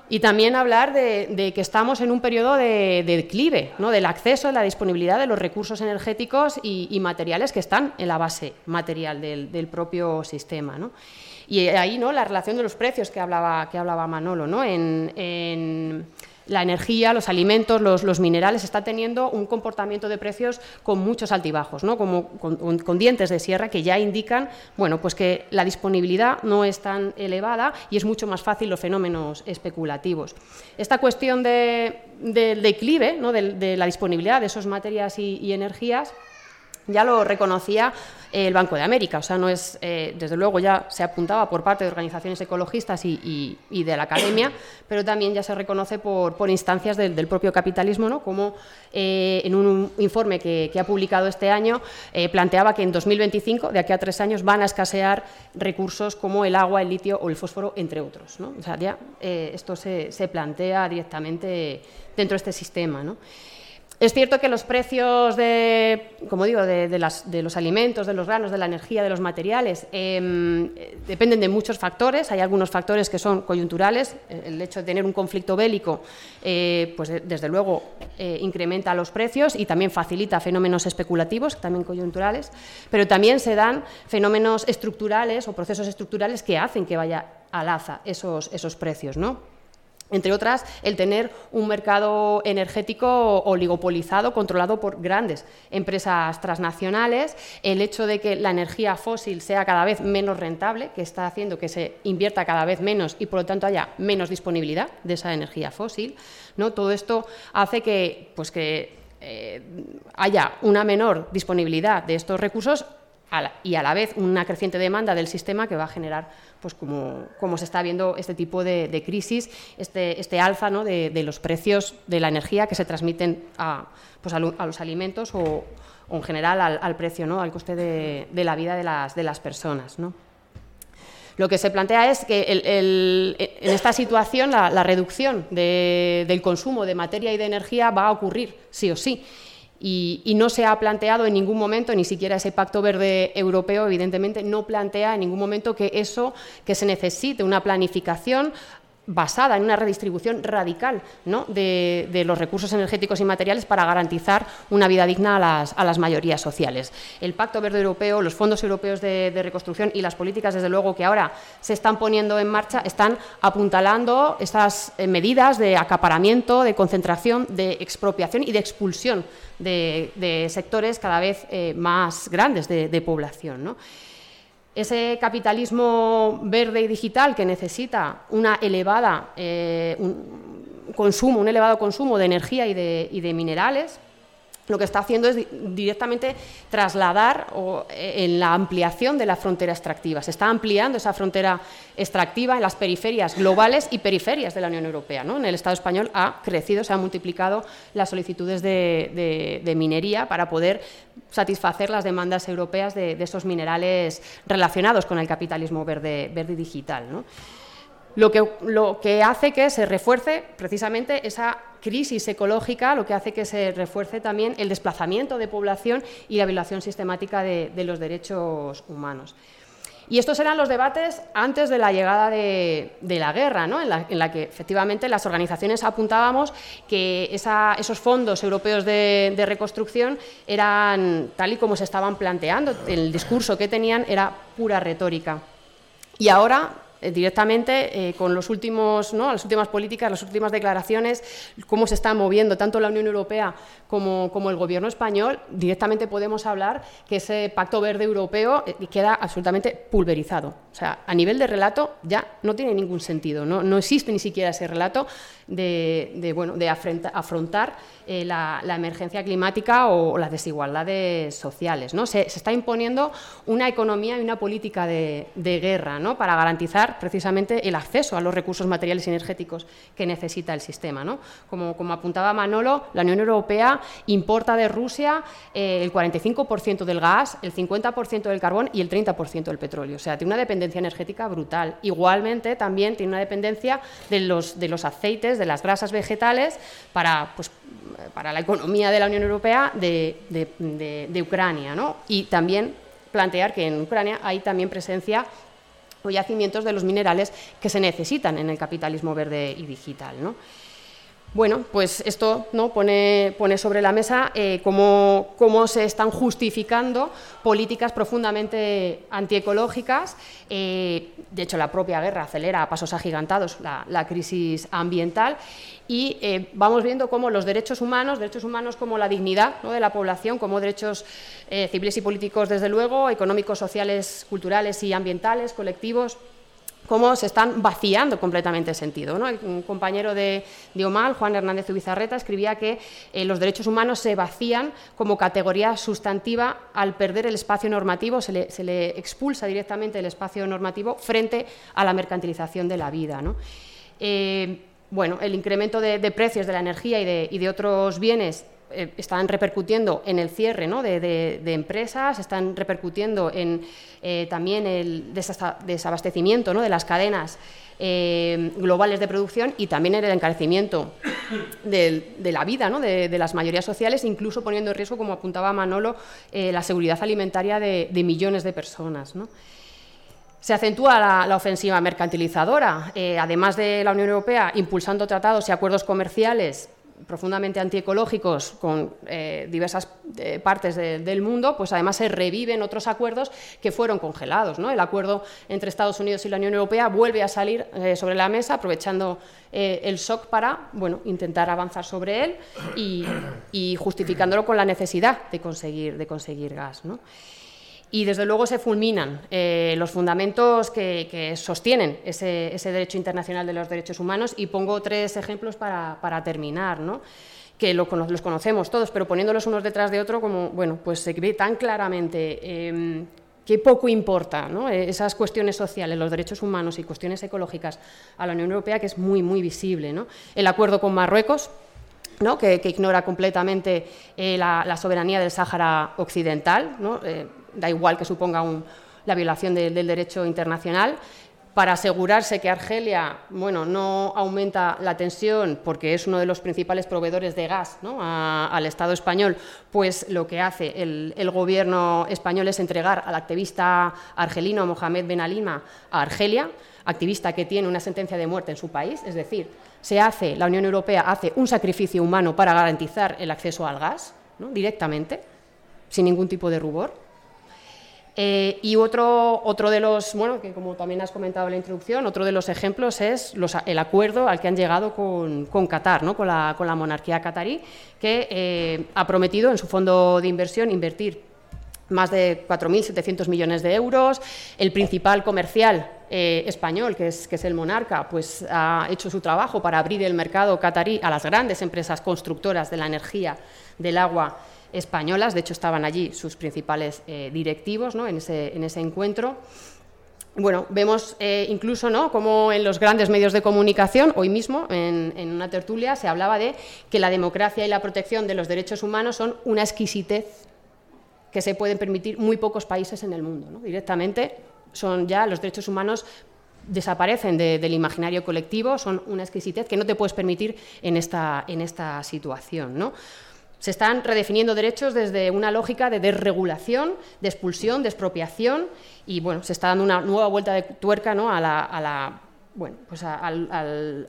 Y también hablar de, que estamos en un periodo de, declive, ¿no? del acceso, a la disponibilidad de los recursos energéticos y, materiales que están en la base material del, propio sistema. Y ahí ¿no? la relación de los precios que hablaba, que hablaba Manolo. ¿no? en la energía, los alimentos, los, minerales, está teniendo un comportamiento de precios con muchos altibajos, ¿no? como con, dientes de sierra que ya indican bueno, pues que la disponibilidad no es tan elevada y es mucho más fácil los fenómenos especulativos. Esta cuestión de, del declive, ¿no? de, la disponibilidad de esas materias y energías, ya lo reconocía el Banco de América, o sea, no es, eh, desde luego ya se apuntaba por parte de organizaciones ecologistas y, de la academia, pero también ya se reconoce por, instancias del, propio capitalismo, ¿no? como eh, en un informe que, ha publicado este año eh, planteaba que en 2025, de aquí a tres años, van a escasear recursos como el agua, el litio o el fósforo, entre otros. O sea, ya esto se, se, plantea directamente dentro de este sistema. ¿no? Es cierto que los precios de, como digo, de, los alimentos, de los granos, de la energía, de los materiales, em, dependen de muchos factores. Hay algunos factores que son coyunturales. El hecho de tener un conflicto bélico, eh, pues desde luego eh, incrementa los precios y también facilita fenómenos especulativos, también coyunturales. Pero también se dan fenómenos estructurales o procesos estructurales que hacen que vaya al alza esos, esos precios, ¿no? Entre otras, el tener un mercado energético oligopolizado, controlado por grandes empresas transnacionales, el hecho de que la energía fósil sea cada vez menos rentable, que está haciendo que se invierta cada vez menos y por lo tanto haya menos disponibilidad de esa energía fósil. ¿no? Todo esto hace que, pues que eh, haya una menor disponibilidad de estos recursos y a la vez una creciente demanda del sistema que va a generar, pues como, como se está viendo este tipo de, crisis, este, este alza ¿no? de, los precios de la energía que se transmiten a, pues a, los alimentos o, en general al, precio, ¿no? al coste de, la vida de las, de las personas. ¿no? Lo que se plantea es que en esta situación la reducción del consumo de materia y de energía va a ocurrir sí o sí y, no se ha planteado en ningún momento, ni siquiera ese pacto verde europeo, evidentemente, no plantea en ningún momento que eso, que se necesite una planificación basada en una redistribución radical de, los recursos energéticos y materiales para garantizar una vida digna a las, mayorías sociales. El Pacto Verde Europeo, los fondos europeos de, reconstrucción y las políticas, desde luego, que ahora se están poniendo en marcha, están apuntalando estas eh, medidas de acaparamiento, de concentración, de expropiación y de expulsión de, sectores cada vez eh, más grandes de, población ese capitalismo verde y digital que necesita una elevada, eh, un consumo, un elevado consumo de energía y de minerales, lo que está haciendo es directamente trasladar eh, en la ampliación de la frontera extractiva. Se está ampliando esa frontera extractiva en las periferias globales y periferias de la Unión Europea. En el Estado español ha crecido, se han multiplicado las solicitudes de, minería para poder satisfacer las demandas europeas de, esos minerales relacionados con el capitalismo verde, verde digital. Lo que, lo que hace que se refuerce precisamente esa crisis ecológica, lo que hace que se refuerce también el desplazamiento de población y la violación sistemática de, los derechos humanos. Y estos eran los debates antes de la llegada de, la guerra, ¿no? en, la, que efectivamente las organizaciones apuntábamos que esos fondos europeos de, de, reconstrucción eran tal y como se estaban planteando, el discurso que tenían era pura retórica. Y ahora directamente eh, con los últimos, ¿no? las últimas políticas, las últimas declaraciones, cómo se está moviendo tanto la Unión Europea como, como el Gobierno español, directamente podemos hablar que ese Pacto Verde Europeo eh, queda absolutamente pulverizado. O sea, a nivel de relato ya no tiene ningún sentido, no, no existe ni siquiera ese relato de, bueno, de afrontar la, emergencia climática o, las desigualdades sociales. ¿no? Se, está imponiendo una economía y una política de, de guerra ¿no? para garantizar precisamente el acceso a los recursos materiales y energéticos que necesita el sistema. ¿no? Como, como, apuntaba Manolo, la Unión Europea importa de Rusia eh, el 45% del gas, el 50% del carbón y el 30% del petróleo. O sea, tiene una dependencia energética brutal. Igualmente, también tiene una dependencia de los, de los aceites, de las grasas vegetales, para, pues, para la economía de la Unión Europea de, de, de Ucrania. ¿no? Y también plantear que en Ucrania hay también presencia yacimientos de los minerales que se necesitan en el capitalismo verde y digital. ¿no? Bueno, pues esto ¿no? pone, pone sobre la mesa eh, cómo, se están justificando políticas profundamente antiecológicas. Eh, de hecho, la propia guerra acelera a pasos agigantados la, crisis ambiental y eh, vamos viendo cómo los derechos humanos, derechos humanos como la dignidad de la población, como derechos civiles y políticos, desde luego, económicos, sociales, culturales y ambientales, colectivos, cómo se están vaciando completamente el sentido. Un compañero de, Omal, Juan Hernández Ubizarreta, escribía que eh, los derechos humanos se vacían como categoría sustantiva al perder el espacio normativo, se le, expulsa directamente el espacio normativo frente a la mercantilización de la vida. Eh, bueno, el incremento de, precios de la energía y de otros bienes eh, están repercutiendo en el cierre de, empresas, están repercutiendo en eh, también el desabastecimiento de las cadenas eh, globales de producción y también en el encarecimiento de, la vida de, las mayorías sociales, incluso poniendo en riesgo, como apuntaba Manolo, la seguridad alimentaria de, millones de personas. Se acentúa la ofensiva mercantilizadora, además de la Unión Europea impulsando tratados y acuerdos comerciales profundamente antiecológicos con eh, diversas eh, partes del mundo, pues además se reviven otros acuerdos que fueron congelados. ¿no? El acuerdo entre Estados Unidos y la Unión Europea vuelve a salir eh, sobre la mesa, aprovechando el shock para bueno, intentar avanzar sobre él y, justificándolo con la necesidad de conseguir, de conseguir gas. ¿no? Y desde luego se fulminan eh, los fundamentos que, sostienen ese, derecho internacional de los derechos humanos y pongo tres ejemplos para, terminar, ¿no? que los conocemos todos, pero poniéndolos unos detrás de otro, como bueno, pues se ve tan claramente eh, que poco importa esas cuestiones sociales, los derechos humanos y cuestiones ecológicas a la Unión Europea, que es muy, muy visible. ¿no? El acuerdo con Marruecos, ¿no? que, ignora completamente eh, la, soberanía del Sáhara Occidental, ¿no? Eh, da igual que suponga la violación del derecho internacional, para asegurarse que Argelia bueno, no aumenta la tensión porque es uno de los principales proveedores de gas al Estado español, pues lo que hace el, gobierno español es entregar al activista argelino Mohamed Ben Alima a Argelia, activista que tiene una sentencia de muerte en su país, es decir, se hace, la Unión Europea hace un sacrificio humano para garantizar el acceso al gas directamente, sin ningún tipo de rubor. Eh, y otro, otro de los, bueno, que como también has comentado en la introducción, otro de los ejemplos es el acuerdo al que han llegado con, con Qatar, ¿no? con, la, con, la, monarquía qatarí, que eh, ha prometido en su fondo de inversión invertir más de 4.700 millones de euros. El principal comercial eh, español, que es, que es el Monarca, pues ha hecho su trabajo para abrir el mercado qatarí a las grandes empresas constructoras de la energía, del agua españolas, de hecho estaban allí sus principales eh, directivos ¿no? en, ese, en, ese, encuentro. Bueno, vemos eh, incluso ¿no? como en los grandes medios de comunicación, hoy mismo en, una tertulia se hablaba de que la democracia y la protección de los derechos humanos son una exquisitez que se pueden permitir muy pocos países en el mundo. Directamente son ya los derechos humanos desaparecen del imaginario colectivo, son una exquisitez que no te puedes permitir en esta, situación. ¿no? Se están redefiniendo derechos desde una lógica de desregulación, de expulsión, de expropiación y bueno, se está dando una nueva vuelta de tuerca ¿no? a la, bueno, pues a,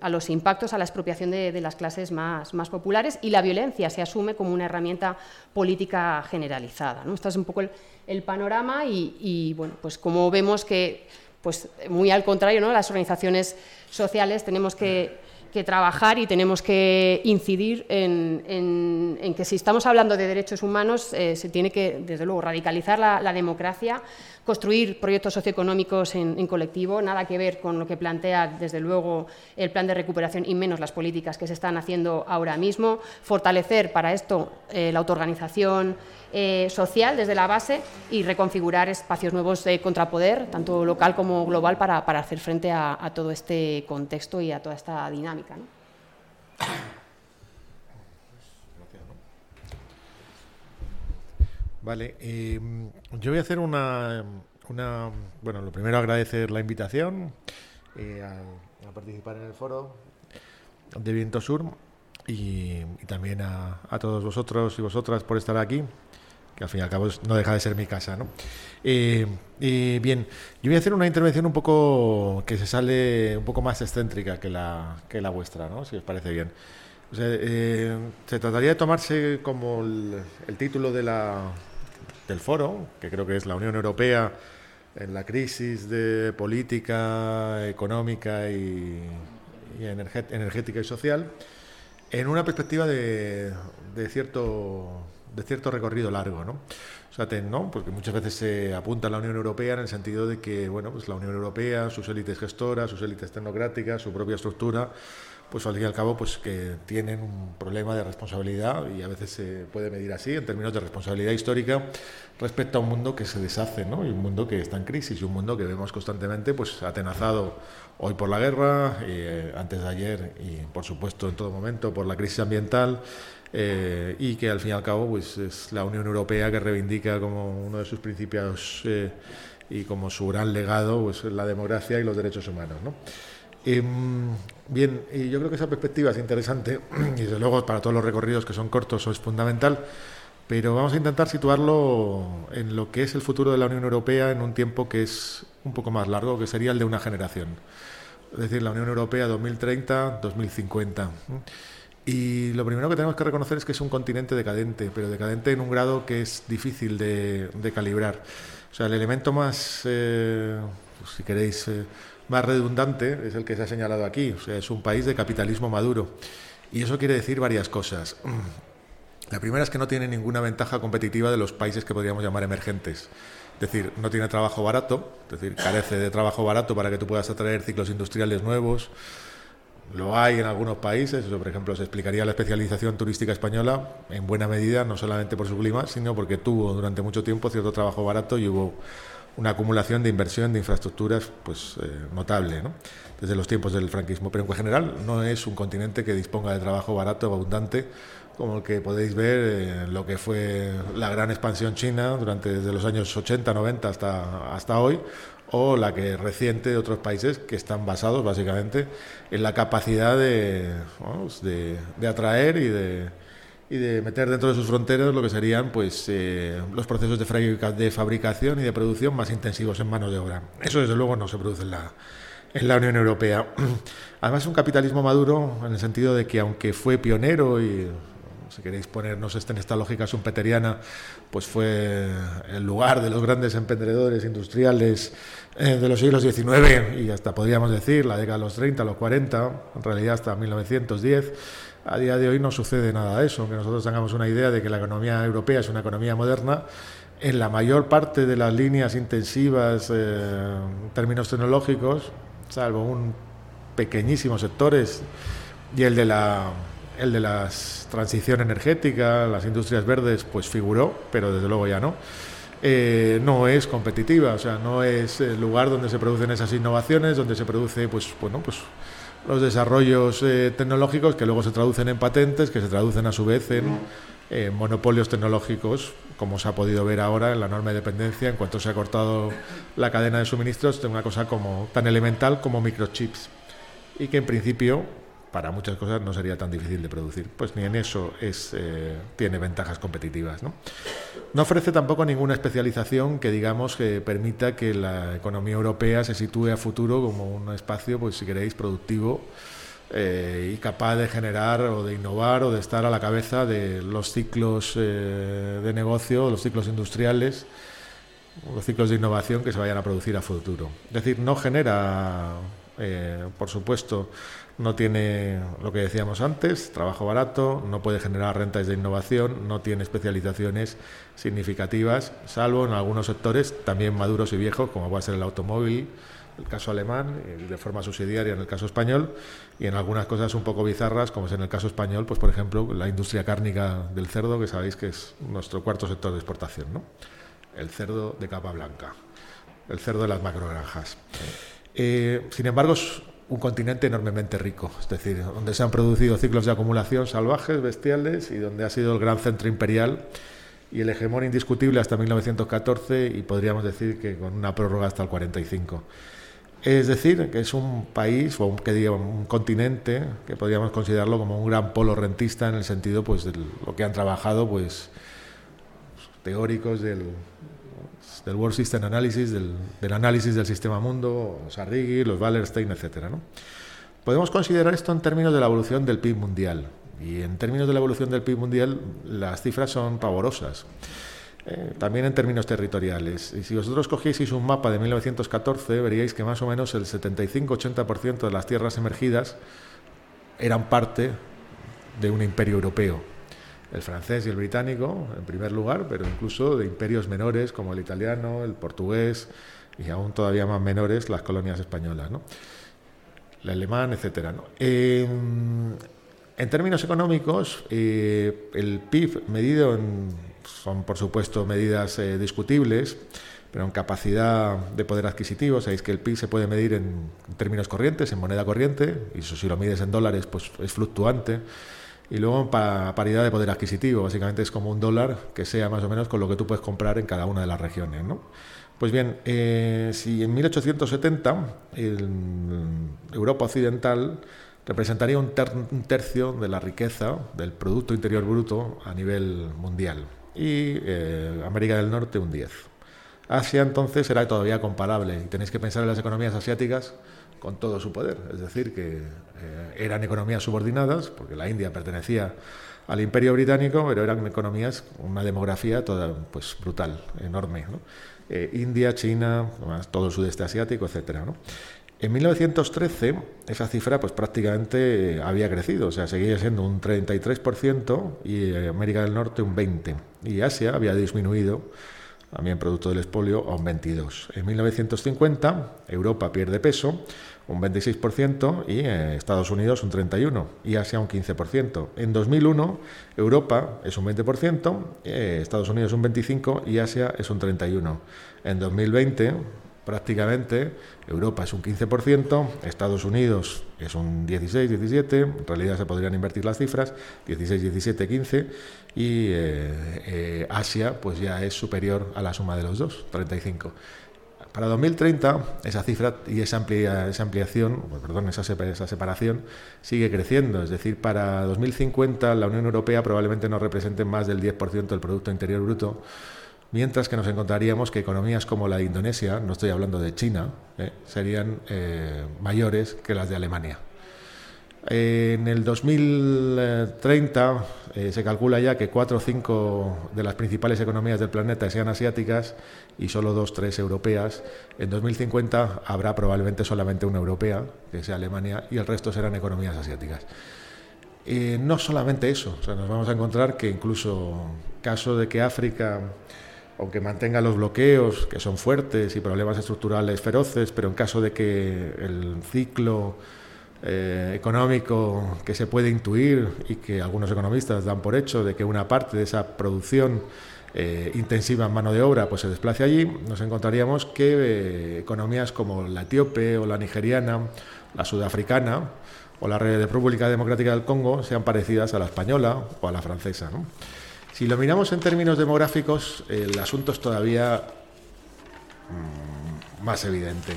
los impactos, a la expropiación de, las clases más, más, populares y la violencia se asume como una herramienta política generalizada. ¿no? Este es un poco el, panorama y, y, bueno, pues como vemos que pues muy al contrario, ¿no? las organizaciones sociales tenemos que que trabajar y tenemos que incidir en, que si estamos hablando de derechos humanos, eh, se tiene que, desde luego, radicalizar la, democracia, construir proyectos socioeconómicos en, colectivo, nada que ver con lo que plantea, desde luego, el plan de recuperación y menos las políticas que se están haciendo ahora mismo, fortalecer para esto eh, la autoorganización eh, social desde la base y reconfigurar espacios nuevos de contrapoder, tanto local como global, para, hacer frente a, todo este contexto y a toda esta dinámica. Vale, eh, yo voy a hacer una, Bueno, lo primero agradecer la invitación eh, a, participar en el foro de Viento Sur y, también a, a, todos vosotros y vosotras por estar aquí que al fin y al cabo no deja de ser mi casa. ¿no? Eh, bien, yo voy a hacer una intervención un poco que se sale un poco más excéntrica que la, que la vuestra, ¿no? si os parece bien. Eh, se trataría de tomarse como el, título de la, del foro, que creo que es la Unión Europea en la crisis de política económica y, energética y social, en una perspectiva de, de cierto de cierto recorrido largo, ¿no? O sea, ¿no? Porque muchas veces se apunta a la Unión Europea en el sentido de que, bueno, pues la Unión Europea, sus élites gestoras, sus élites tecnocráticas, su propia estructura, pues al fin y al cabo, pues que tienen un problema de responsabilidad y a veces se puede medir así en términos de responsabilidad histórica respecto a un mundo que se deshace, ¿no? Y un mundo que está en crisis y un mundo que vemos constantemente, pues atenazado hoy por la guerra, eh, antes de ayer y por supuesto en todo momento por la crisis ambiental eh, y que al fin y al cabo pues, es la Unión Europea que reivindica como uno de sus principios eh, y como su gran legado pues, la democracia y los derechos humanos. ¿no? Em, bien, y yo creo que esa perspectiva es interesante y desde luego para todos los recorridos que son cortos es fundamental, pero vamos a intentar situarlo en lo que es el futuro de la Unión Europea en un tiempo que es un poco más largo, que sería el de una generación. Es decir, la Unión Europea 2030-2050. Y lo primero que tenemos que reconocer es que es un continente decadente, pero decadente en un grado que es difícil de, calibrar. O sea, el elemento más, eh, pues, si queréis, eh, más redundante es el que se ha señalado aquí. Es un país de capitalismo maduro. Y eso quiere decir varias cosas. La primera es que no tiene ninguna ventaja competitiva de los países que podríamos llamar emergentes. Es decir, no tiene trabajo barato, es decir, carece de trabajo barato para que tú puedas atraer ciclos industriales nuevos, lo hay en algunos países, por ejemplo se explicaría la especialización turística española en buena medida, no solamente por su clima, sino porque tuvo durante mucho tiempo cierto trabajo barato y hubo una acumulación de inversión de infraestructuras pues eh, notable ¿no? desde los tiempos del franquismo. Pero en general no es un continente que disponga de trabajo barato, abundante, como el que podéis ver en lo que fue la gran expansión china durante desde los años 80, 90 hasta, hasta hoy, o la que reciente de otros países que están basados básicamente en la capacidad de, de, atraer y de, y de meter dentro de sus fronteras lo que serían pues eh, los procesos de, fabricación y de producción más intensivos en mano de obra. Eso desde luego no se produce en la, en la Unión Europea. Además un capitalismo maduro en el sentido de que aunque fue pionero y si queréis ponernos en esta lógica schumpeteriana, pues fue el lugar de los grandes emprendedores industriales eh, de los siglos XIX y hasta podríamos decir la década de los 30, los 40, en realidad hasta 1910. A día de hoy no sucede nada de eso, aunque nosotros tengamos una idea de que la economía europea es una economía moderna. En la mayor parte de las líneas intensivas eh, en términos tecnológicos, salvo un pequeñísimos sectores y el de la el de la transición energética, las industrias verdes, pues figuró, pero desde luego ya no. Eh, no es competitiva, o sea, no es el lugar donde se producen esas innovaciones, donde se produce, pues, bueno, pues los desarrollos eh, tecnológicos que luego se traducen en patentes, que se traducen a su vez en eh, monopolios tecnológicos, como se ha podido ver ahora en la enorme dependencia, en cuanto se ha cortado la cadena de suministros, de una cosa como tan elemental como microchips. Y que en principio para muchas cosas no sería tan difícil de producir. Pues ni en eso es, eh, tiene ventajas competitivas. ¿no? no ofrece tampoco ninguna especialización que digamos que permita que la economía europea se sitúe a futuro como un espacio, pues si queréis, productivo eh, y capaz de generar o de innovar o de estar a la cabeza de los ciclos eh, de negocio, los ciclos industriales, los ciclos de innovación que se vayan a producir a futuro. Es decir, no genera, por supuesto, no tiene lo que decíamos antes, trabajo barato, no puede generar rentas de innovación, no tiene especializaciones significativas, salvo en algunos sectores también maduros y viejos, como a ser el automóvil, el caso alemán, de forma subsidiaria en el caso español, y en algunas cosas un poco bizarras, como es en el caso español, pues por ejemplo, la industria cárnica del cerdo, que sabéis que es nuestro cuarto sector de exportación, ¿no? El cerdo de capa blanca, el cerdo de las macrogranjas. Eh, sin embargo, un continente enormemente rico, es decir, donde se han producido ciclos de acumulación salvajes, bestiales, y donde ha sido el gran centro imperial y el hegemón indiscutible hasta 1914 y podríamos decir que con una prórroga hasta el 45. Es decir, que es un país o un, que diga, un continente que podríamos considerarlo como un gran polo rentista en el sentido pues de lo que han trabajado pues teóricos del, del World System Analysis, del, análisis del sistema mundo, Sarrigi, los Wallerstein, etc. Podemos considerar esto en términos de la evolución del PIB mundial. Y en términos de la evolución del PIB mundial, las cifras son pavorosas. Eh, también en términos territoriales. Y si vosotros cogieseis un mapa de 1914, veríais que más o menos el 75-80% de las tierras emergidas eran parte de un imperio europeo el francés y el británico en primer lugar, pero incluso de imperios menores como el italiano, el portugués y aún todavía más menores las colonias españolas, ¿no? el alemán, etc. en términos económicos, eh, el PIB medido en, son por supuesto medidas eh, discutibles, pero en capacidad de poder adquisitivo, sabéis que el PIB se puede medir en términos corrientes, en moneda corriente, y eso si lo mides en dólares, pues es fluctuante. Y luego para paridad de poder adquisitivo, básicamente es como un dólar que sea más o menos con lo que tú puedes comprar en cada una de las regiones. ¿no? Pues bien, eh, si en 1870 Europa Occidental representaría un, tercio de la riqueza del Producto Interior Bruto a nivel mundial y eh, América del Norte un 10. Asia entonces será todavía comparable y tenéis que pensar en las economías asiáticas con todo su poder. Es decir, que eh, eran economías subordinadas, porque la India pertenecía al Imperio Británico, pero eran economías con una demografía toda pues brutal, enorme. Eh, India, China, todo el sudeste asiático, etcétera. En 1913 esa cifra pues prácticamente había crecido, o sea, seguía siendo un 33% y América del Norte un 20%. Y Asia había disminuido también producto del expolio, a un 22. En 1950 Europa pierde peso, un 26%, y eh, Estados Unidos un 31%, y Asia un 15%. En 2001 Europa es un 20%, eh, Estados Unidos un 25% y Asia es un 31%. En 2020 prácticamente Europa es un 15%, Estados Unidos es un 16, 17, en realidad se podrían invertir las cifras, 16, 17, 15, y eh, eh, Asia pues ya es superior a la suma de los dos, 35. Para 2030 esa cifra y esa, amplia, esa ampliación, perdón, esa, esa separación sigue creciendo, es decir, para 2050 la Unión Europea probablemente no represente más del 10% del Producto Interior Bruto, mientras que nos encontraríamos que economías como la de Indonesia, no estoy hablando de China, eh, serían eh, mayores que las de Alemania. En el 2030 eh, se calcula ya que cuatro o cinco de las principales economías del planeta sean asiáticas y solo dos, tres europeas. En 2050 habrá probablemente solamente una europea, que sea Alemania, y el resto serán economías asiáticas. no solamente eso, nos vamos a encontrar que incluso caso de que África aunque mantenga los bloqueos, que son fuertes, y problemas estructurales feroces, pero en caso de que el ciclo eh, económico que se puede intuir y que algunos economistas dan por hecho de que una parte de esa producción eh, intensiva en mano de obra pues se desplace allí, nos encontraríamos que eh, economías como la etíope o la nigeriana, la sudafricana o la República Democrática del Congo sean parecidas a la española o a la francesa. Si lo miramos en términos demográficos, el asunto es todavía mm, más evidente.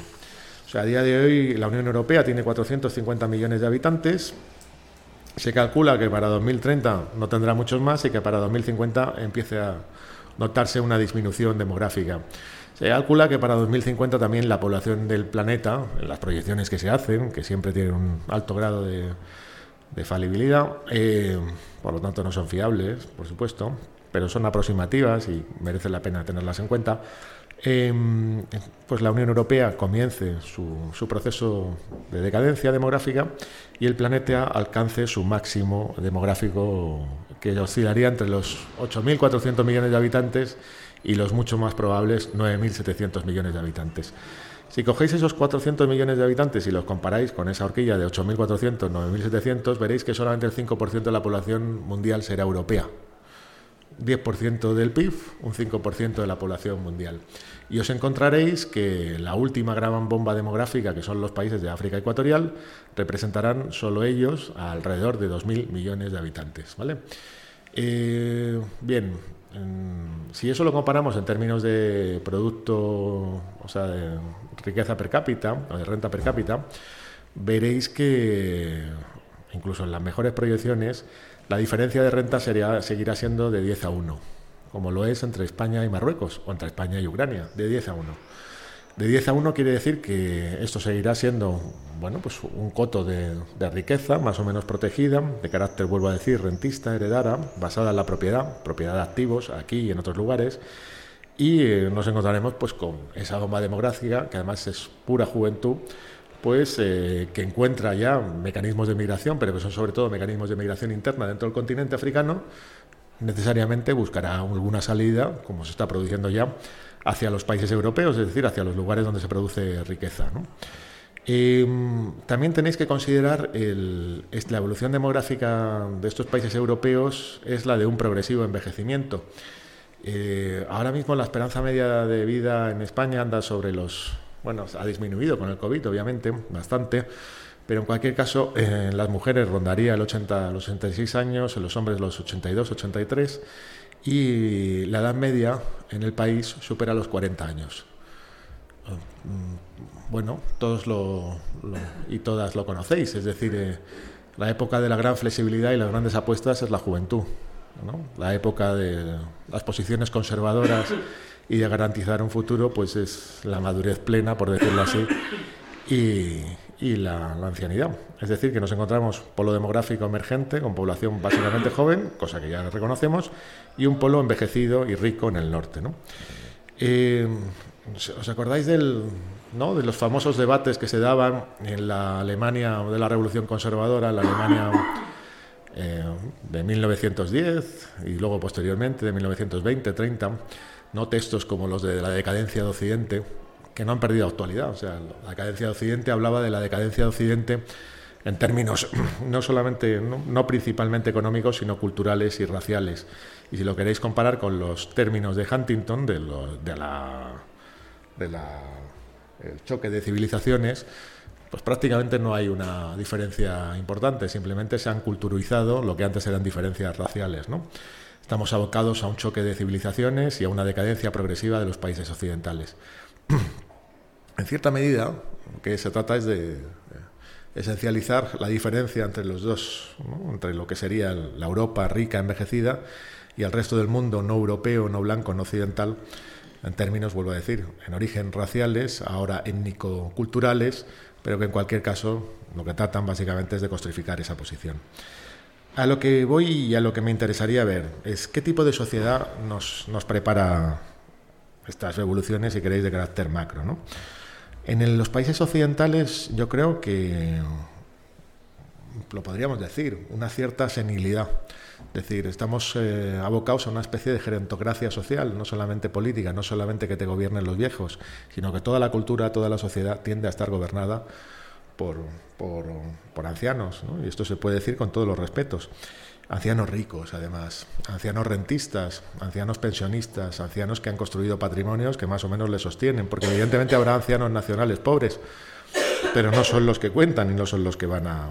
O sea, a día de hoy la Unión Europea tiene 450 millones de habitantes. Se calcula que para 2030 no tendrá muchos más y que para 2050 empiece a notarse una disminución demográfica. Se calcula que para 2050 también la población del planeta, las proyecciones que se hacen, que siempre tienen un alto grado de, falibilidad, eh, por lo tanto no son fiables, por supuesto, pero son aproximativas y merece la pena tenerlas en cuenta, Em, pues la Unión Europea comience su, proceso de decadencia demográfica y el planeta alcance su máximo demográfico que oscilaría entre los 8.400 millones de habitantes y los mucho más probables 9.700 millones de habitantes. Si cogéis esos 400 millones de habitantes y los comparáis con esa horquilla de 8.400, 9.700, veréis que solamente el 5% de la población mundial será europea. 10% del PIB, un 5% de la población mundial. Y os encontraréis que la última gran bomba demográfica, que son los países de África Ecuatorial, representarán solo ellos alrededor de 2.000 millones de habitantes. ¿vale? Eh, bien, si eso lo comparamos en términos de producto, o sea, de riqueza per cápita, o de renta per cápita, veréis que incluso en las mejores proyecciones, la diferencia de renta sería, seguirá siendo de 10 a 1, como lo es entre España y Marruecos o entre España y Ucrania, de 10 a 1. De 10 a 1 quiere decir que esto seguirá siendo bueno, pues un coto de, riqueza más o menos protegida, de carácter, vuelvo a decir, rentista, heredara, basada en la propiedad, propiedad de activos aquí y en otros lugares, y eh, nos encontraremos pues con esa bomba demográfica, que además es pura juventud, pues eh, que encuentra ya mecanismos de migración, pero que son sobre todo mecanismos de migración interna dentro del continente africano, necesariamente buscará alguna salida, como se está produciendo ya, hacia los países europeos, es decir, hacia los lugares donde se produce riqueza. Em, también tenéis que considerar la evolución demográfica de estos países europeos es la de un progresivo envejecimiento. Eh, ahora mismo la esperanza media de vida en España anda sobre los bueno, ha disminuido con el COVID, obviamente, bastante, pero en cualquier caso, en las mujeres rondaría el 80, los 86 años, los hombres los 82, 83, y la edad media en el país supera los 40 años. Mm, bueno, todos lo, y todas lo conocéis, es decir, eh, la época de la gran flexibilidad y las grandes apuestas es la juventud. ¿no? La época de las posiciones conservadoras y de garantizar un futuro, pues es la madurez plena, por decirlo así, y, y la, ancianidad. Es decir, que nos encontramos polo demográfico emergente, con población básicamente joven, cosa que ya reconocemos, y un polo envejecido y rico en el norte. ¿no? Eh, ¿Os acordáis del, de los famosos debates que se daban en la Alemania de la Revolución Conservadora, la Alemania eh, de 1910 y luego posteriormente de 1920, 30? no textos como los de la decadencia de Occidente, que no han perdido actualidad. O sea, la decadencia de Occidente hablaba de la decadencia de Occidente en términos no solamente, no, principalmente económicos, sino culturales y raciales. Y si lo queréis comparar con los términos de Huntington, de, la, de el choque de civilizaciones, pues prácticamente no hay una diferencia importante, simplemente se han culturizado lo que antes eran diferencias raciales, ¿no? Estamos abocados a un choque de civilizaciones y a una decadencia progresiva de los países occidentales. En cierta medida, lo que se trata es de esencializar la diferencia entre los dos, entre lo que sería la Europa rica, envejecida, y el resto del mundo no europeo, no blanco, no occidental, en términos, vuelvo a decir, en origen raciales, ahora étnico-culturales, pero que en cualquier caso lo que tratan básicamente es de costrificar esa posición. A lo que voy y a lo que me interesaría ver es qué tipo de sociedad nos, nos prepara estas revoluciones, si queréis, de carácter macro. ¿no? En los países occidentales yo creo que, lo podríamos decir, una cierta senilidad. Es decir, estamos eh, abocados a una especie de gerontocracia social, no solamente política, no solamente que te gobiernen los viejos, sino que toda la cultura, toda la sociedad tiende a estar gobernada por, por, ancianos, y esto se puede decir con todos los respetos. Ancianos ricos, además, ancianos rentistas, ancianos pensionistas, ancianos que han construido patrimonios que más o menos les sostienen, porque evidentemente habrá ancianos nacionales pobres, pero no son los que cuentan y no son los que van a,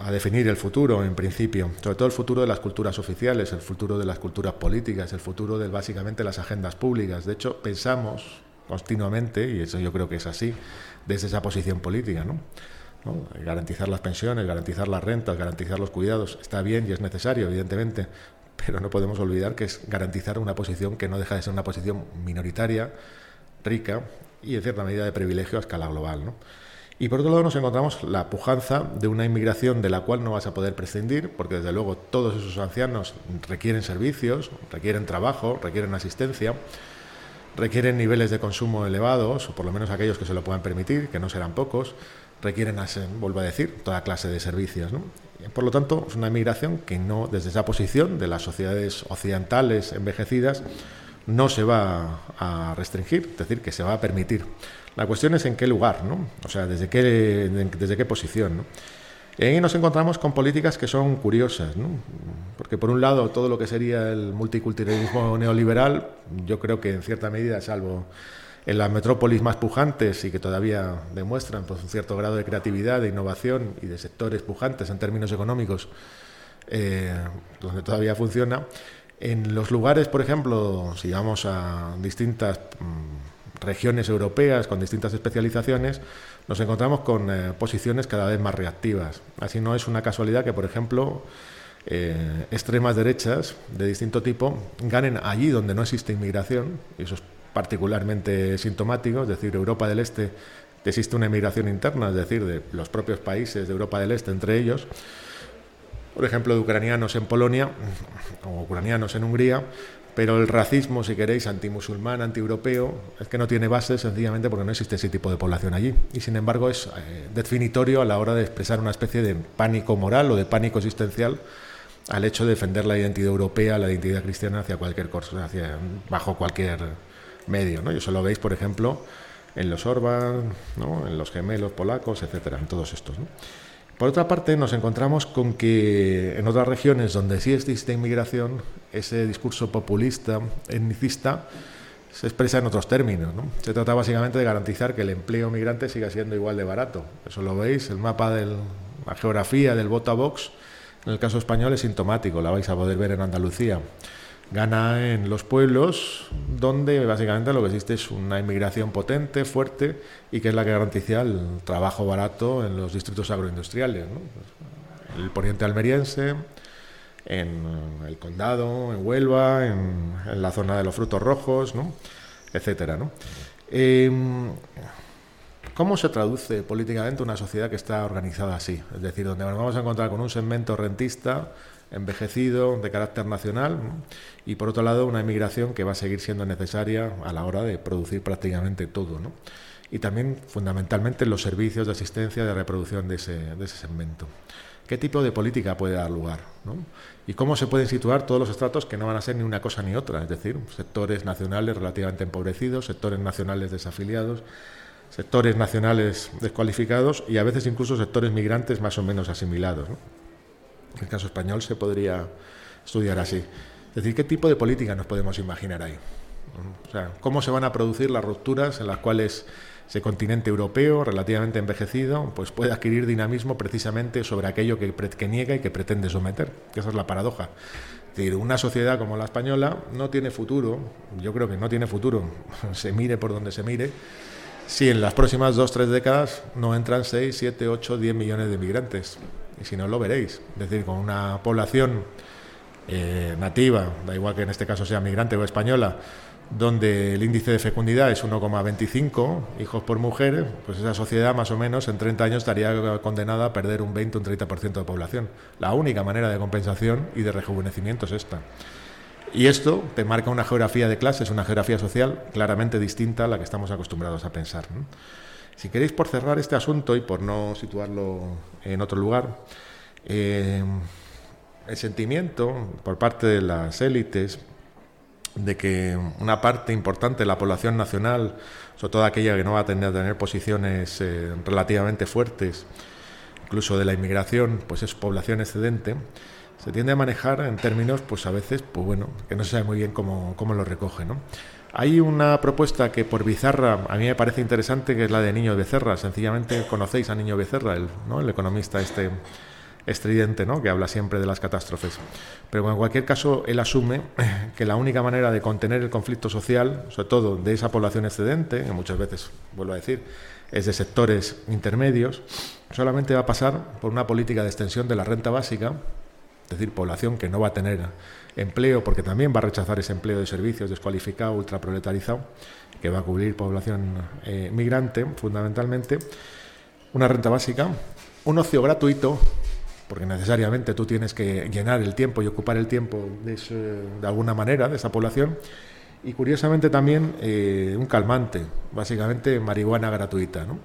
a definir el futuro, en principio, sobre todo el futuro de las culturas oficiales, el futuro de las culturas políticas, el futuro de básicamente las agendas públicas. De hecho, pensamos continuamente, y eso yo creo que es así, desde esa posición política, ¿no? Garantizar las pensiones, garantizar las rentas, garantizar los cuidados, está bien y es necesario, evidentemente, pero no podemos olvidar que es garantizar una posición que no deja de ser una posición minoritaria, rica y en cierta medida de privilegio a escala global, ¿no? Y por otro lado nos encontramos la pujanza de una inmigración de la cual no vas a poder prescindir, porque desde luego todos esos ancianos requieren servicios, requieren trabajo, requieren asistencia, requieren niveles de consumo elevados, o por lo menos aquellos que se lo puedan permitir, que no serán pocos, requieren, vuelvo a decir, toda clase de servicios. Por lo tanto, es una inmigración que no, desde esa posición de las sociedades occidentales envejecidas, no se va a restringir, es decir, que se va a permitir. La cuestión es en qué lugar, ¿no? O sea, desde qué, desde qué posición, ¿no? Y ahí nos encontramos con políticas que son curiosas, ¿no? porque por un lado todo lo que sería el multiculturalismo neoliberal, yo creo que en cierta medida, salvo en las metrópolis más pujantes y que todavía demuestran pues, un cierto grado de creatividad, de innovación y de sectores pujantes en términos económicos, eh, donde todavía funciona, en los lugares, por ejemplo, si vamos a distintas... Mm, regiones europeas con distintas especializaciones, nos encontramos con eh, posiciones cada vez más reactivas. Así no es una casualidad que, por ejemplo, eh, extremas derechas de distinto tipo ganen allí donde no existe inmigración, y eso es particularmente sintomático, es decir, Europa del Este existe una inmigración interna, es decir, de los propios países de Europa del Este entre ellos, por ejemplo, de ucranianos en Polonia o ucranianos en Hungría, pero el racismo, si queréis, antimusulmán, antieuropeo, es que no tiene base sencillamente porque no existe ese tipo de población allí. Y sin embargo es eh, definitorio a la hora de expresar una especie de pánico moral o de pánico existencial al hecho de defender la identidad europea, la identidad cristiana hacia cualquier cosa, hacia, bajo cualquier medio. ¿no? Y eso lo veis, por ejemplo, en los Orban, ¿no? en los gemelos polacos, etcétera, en todos estos. ¿no? Por otra parte, nos encontramos con que en otras regiones donde sí existe inmigración, ese discurso populista, etnicista, se expresa en otros términos. ¿no? Se trata básicamente de garantizar que el empleo migrante siga siendo igual de barato. Eso lo veis, el mapa de la geografía del Vota Vox, en el caso español es sintomático, la vais a poder ver en Andalucía gana en los pueblos donde básicamente lo que existe es una inmigración potente, fuerte y que es la que garantiza el trabajo barato en los distritos agroindustriales. El poniente almeriense, en el condado, en Huelva, en, la zona de los frutos rojos, ¿no? etcétera. Em, ¿Cómo se traduce políticamente una sociedad que está organizada así? Es decir, donde nos vamos a encontrar con un segmento rentista envejecido de carácter nacional y por otro lado una inmigración que va a seguir siendo necesaria a la hora de producir prácticamente todo. Y también fundamentalmente los servicios de asistencia de reproducción de ese, de ese segmento. ¿Qué tipo de política puede dar lugar? ¿Y cómo se pueden situar todos los estratos que no van a ser ni una cosa ni otra? Es decir, sectores nacionales relativamente empobrecidos, sectores nacionales desafiliados, sectores nacionales descualificados y a veces incluso sectores migrantes más o menos asimilados. El caso español se podría estudiar así. Es decir, ¿qué tipo de política nos podemos imaginar ahí? O sea, ¿cómo se van a producir las rupturas en las cuales ese continente europeo, relativamente envejecido, pues puede adquirir dinamismo precisamente sobre aquello que, que niega y que pretende someter? esa es la paradoja. Es decir, una sociedad como la española no tiene futuro, yo creo que no tiene futuro, se mire por donde se mire, si en las próximas dos, tres décadas no entran 6, 7, 8, 10 millones de migrantes y si no lo veréis. Es decir, con una población eh, nativa, da igual que en este caso sea migrante o española, donde el índice de fecundidad es 1,25 hijos por mujer, pues esa sociedad más o menos en 30 años estaría condenada a perder un 20 o un 30% de población. La única manera de compensación y de rejuvenecimiento es esta. Y esto te marca una geografía de clases, una geografía social claramente distinta a la que estamos acostumbrados a pensar. Si queréis, por cerrar este asunto y por no situarlo en otro lugar, eh, el sentimiento por parte de las élites de que una parte importante de la población nacional, sobre todo aquella que no va a tener, tener posiciones eh, relativamente fuertes, incluso de la inmigración, pues es población excedente, se tiende a manejar en términos, pues a veces, pues bueno, que no se sabe muy bien cómo, cómo lo recoge, ¿no? Hay una propuesta que por Bizarra a mí me parece interesante, que es la de Niño Becerra. Sencillamente conocéis a Niño Becerra, el, ¿no? el economista este estridente, ¿no? que habla siempre de las catástrofes. Pero en cualquier caso, él asume que la única manera de contener el conflicto social, sobre todo de esa población excedente, que muchas veces, vuelvo a decir, es de sectores intermedios, solamente va a pasar por una política de extensión de la renta básica, es decir, población que no va a tener empleo porque también va a rechazar ese empleo de servicios descualificado, ultraproletarizado, que va a cubrir población eh, migrante fundamentalmente, una renta básica, un ocio gratuito, porque necesariamente tú tienes que llenar el tiempo y ocupar el tiempo de, alguna manera de esa población, y curiosamente también eh, un calmante, básicamente marihuana gratuita, ¿no?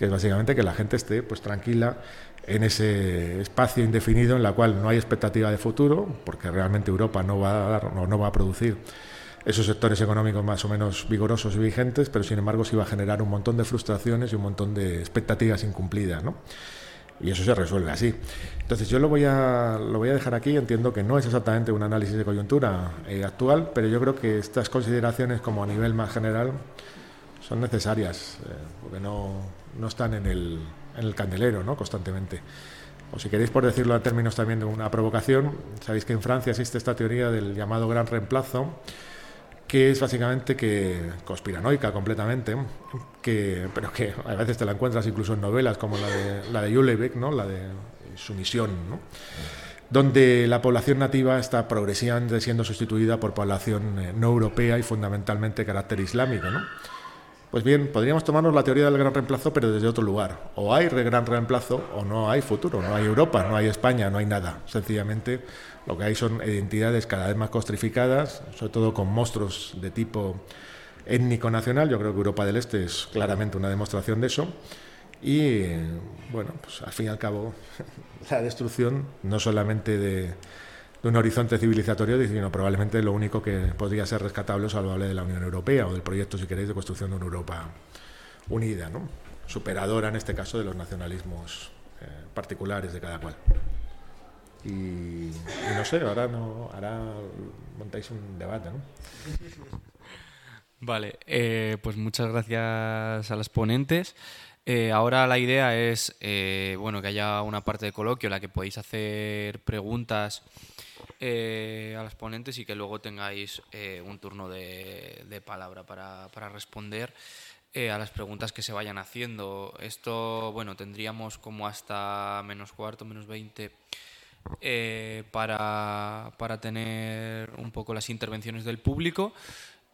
que es básicamente que la gente esté pues tranquila en ese espacio indefinido en la cual no hay expectativa de futuro, porque realmente Europa no va a dar o no va a producir esos sectores económicos más o menos vigorosos y vigentes, pero sin embargo sí va a generar un montón de frustraciones y un montón de expectativas incumplidas, ¿no? Y eso se resuelve así. Entonces yo lo voy a, lo voy a dejar aquí, entiendo que no es exactamente un análisis de coyuntura eh, actual, pero yo creo que estas consideraciones como a nivel más general son necesarias, eh, porque no, no están en el, en el candelero ¿no? constantemente. O si queréis, por decirlo a términos también de una provocación, sabéis que en Francia existe esta teoría del llamado gran reemplazo, que es básicamente que conspiranoica completamente, que, pero que a veces te la encuentras incluso en novelas como la de, la de Julebeck, ¿no? la de Sumisión, ¿no? donde la población nativa está progresivamente siendo sustituida por población eh, no europea y fundamentalmente carácter islámico. ¿no? Pues bien, podríamos tomarnos la teoría del gran reemplazo, pero desde otro lugar. O hay gran reemplazo o no hay futuro, no hay Europa, no hay España, no hay nada. Sencillamente lo que hay son identidades cada vez más costrificadas, sobre todo con monstruos de tipo étnico nacional. Yo creo que Europa del Este es claramente una demostración de eso. Y bueno, pues al fin y al cabo, la destrucción no solamente de, un horizonte civilizatorio, sino probablemente lo único que podría ser rescatable o salvable de la Unión Europea o del proyecto, si queréis, de construcción de una Europa unida, ¿no? superadora en este caso de los nacionalismos eh, particulares de cada cual. Y, no sé, ahora, no, ahora montáis un debate, ¿no? Vale, eh, pues muchas gracias a los ponentes. Eh, ahora la idea es bueno que haya una parte de coloquio en la que podéis hacer preguntas a los ponentes y que luego tengáis un turno de, palabra para, para responder a las preguntas que se vayan haciendo. Esto, bueno, tendríamos como hasta menos cuarto, menos veinte eh, para, para, tener un poco las intervenciones del público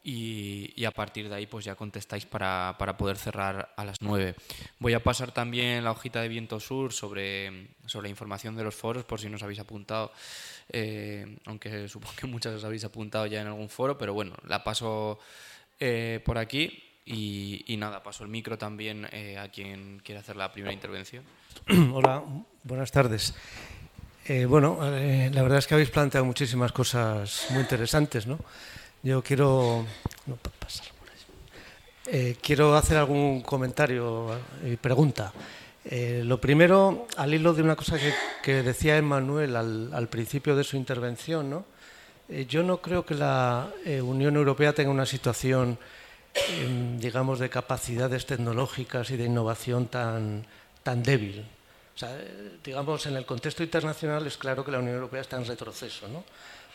y, a partir de ahí pues ya contestáis para, para, poder cerrar a las 9. Voy a pasar también la hojita de Viento Sur sobre, sobre la información de los foros por si nos habéis apuntado, eh, aunque supongo que muchas os habéis apuntado ya en algún foro, pero bueno, la paso eh, por aquí. Y, nada, paso el micro también a quien quiera hacer la primera intervención. Hola, buenas tardes. Eh, bueno, eh, la verdad es que habéis planteado muchísimas cosas muy interesantes, ¿no? Yo quiero... Eh, quiero hacer algún comentario y pregunta. lo primero, al hilo de una cosa que, decía Emmanuel al, al, principio de su intervención, ¿no? yo no creo que la Unión Europea tenga una situación, em, digamos, de capacidades tecnológicas y de innovación tan, tan débil. O sea, digamos, en el contexto internacional es claro que la Unión Europea está en retroceso, ¿no?